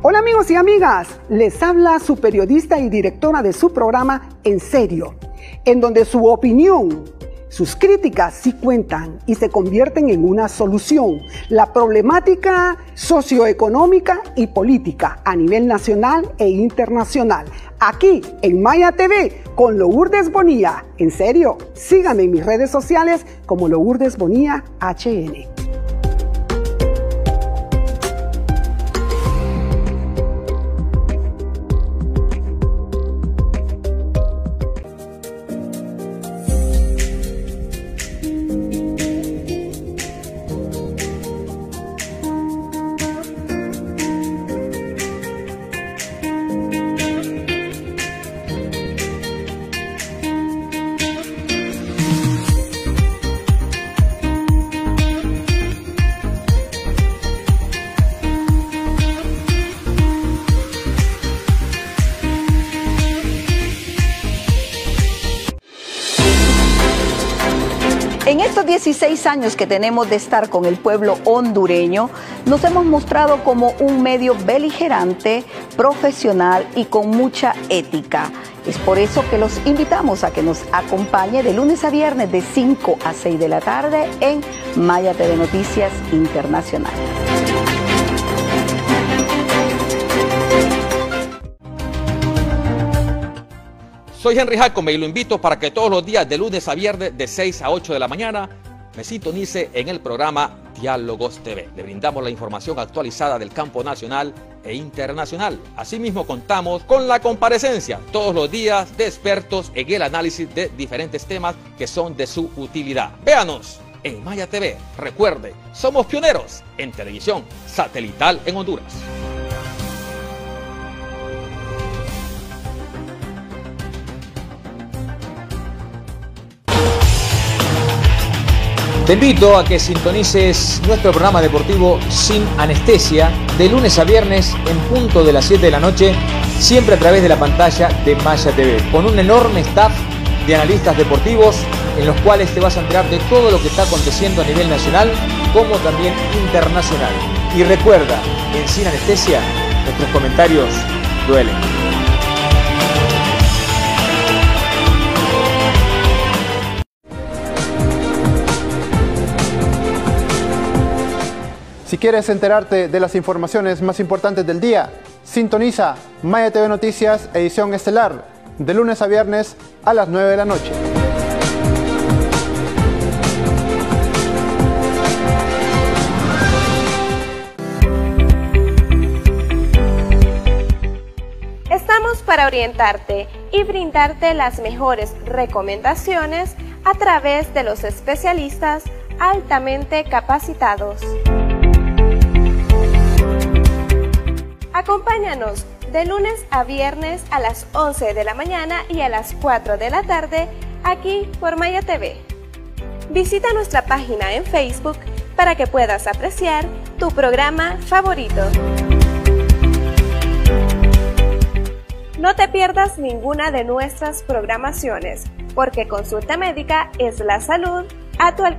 Hola amigos y amigas, les habla su periodista y directora de su programa En Serio, en donde su opinión, sus críticas sí cuentan y se convierten en una solución. La problemática socioeconómica y política a nivel nacional e internacional. Aquí en Maya TV con Lourdes Bonilla. En serio, síganme en mis redes sociales como Lourdes Bonilla HN. 16 años que tenemos de estar con el pueblo hondureño, nos hemos mostrado como un medio beligerante, profesional y con mucha ética. Es por eso que los invitamos a que nos acompañe de lunes a viernes de 5 a 6 de la tarde en Maya TV Noticias Internacional. Soy Henry Jacome y lo invito para que todos los días de lunes a viernes de 6 a 8 de la mañana me sintonice en el programa Diálogos TV. Le brindamos la información actualizada del campo nacional e internacional. Asimismo contamos con la comparecencia todos los días de expertos en el análisis de diferentes temas que son de su utilidad. Véanos en Maya TV. Recuerde, somos pioneros en televisión satelital en Honduras. Te invito a que sintonices nuestro programa deportivo Sin Anestesia de lunes a viernes en punto de las 7 de la noche, siempre a través de la pantalla de Maya TV, con un enorme staff de analistas deportivos en los cuales te vas a enterar de todo lo que está aconteciendo a nivel nacional como también internacional. Y recuerda, en Sin Anestesia, nuestros comentarios duelen. Si quieres enterarte de las informaciones más importantes del día, sintoniza Maya TV Noticias edición estelar de lunes a viernes a las 9 de la noche. Estamos para orientarte y brindarte las mejores recomendaciones a través de los especialistas altamente capacitados. Acompáñanos de lunes a viernes a las 11 de la mañana y a las 4 de la tarde aquí por Maya TV. Visita nuestra página en Facebook para que puedas apreciar tu programa favorito. No te pierdas ninguna de nuestras programaciones, porque consulta médica es la salud a tu alcance.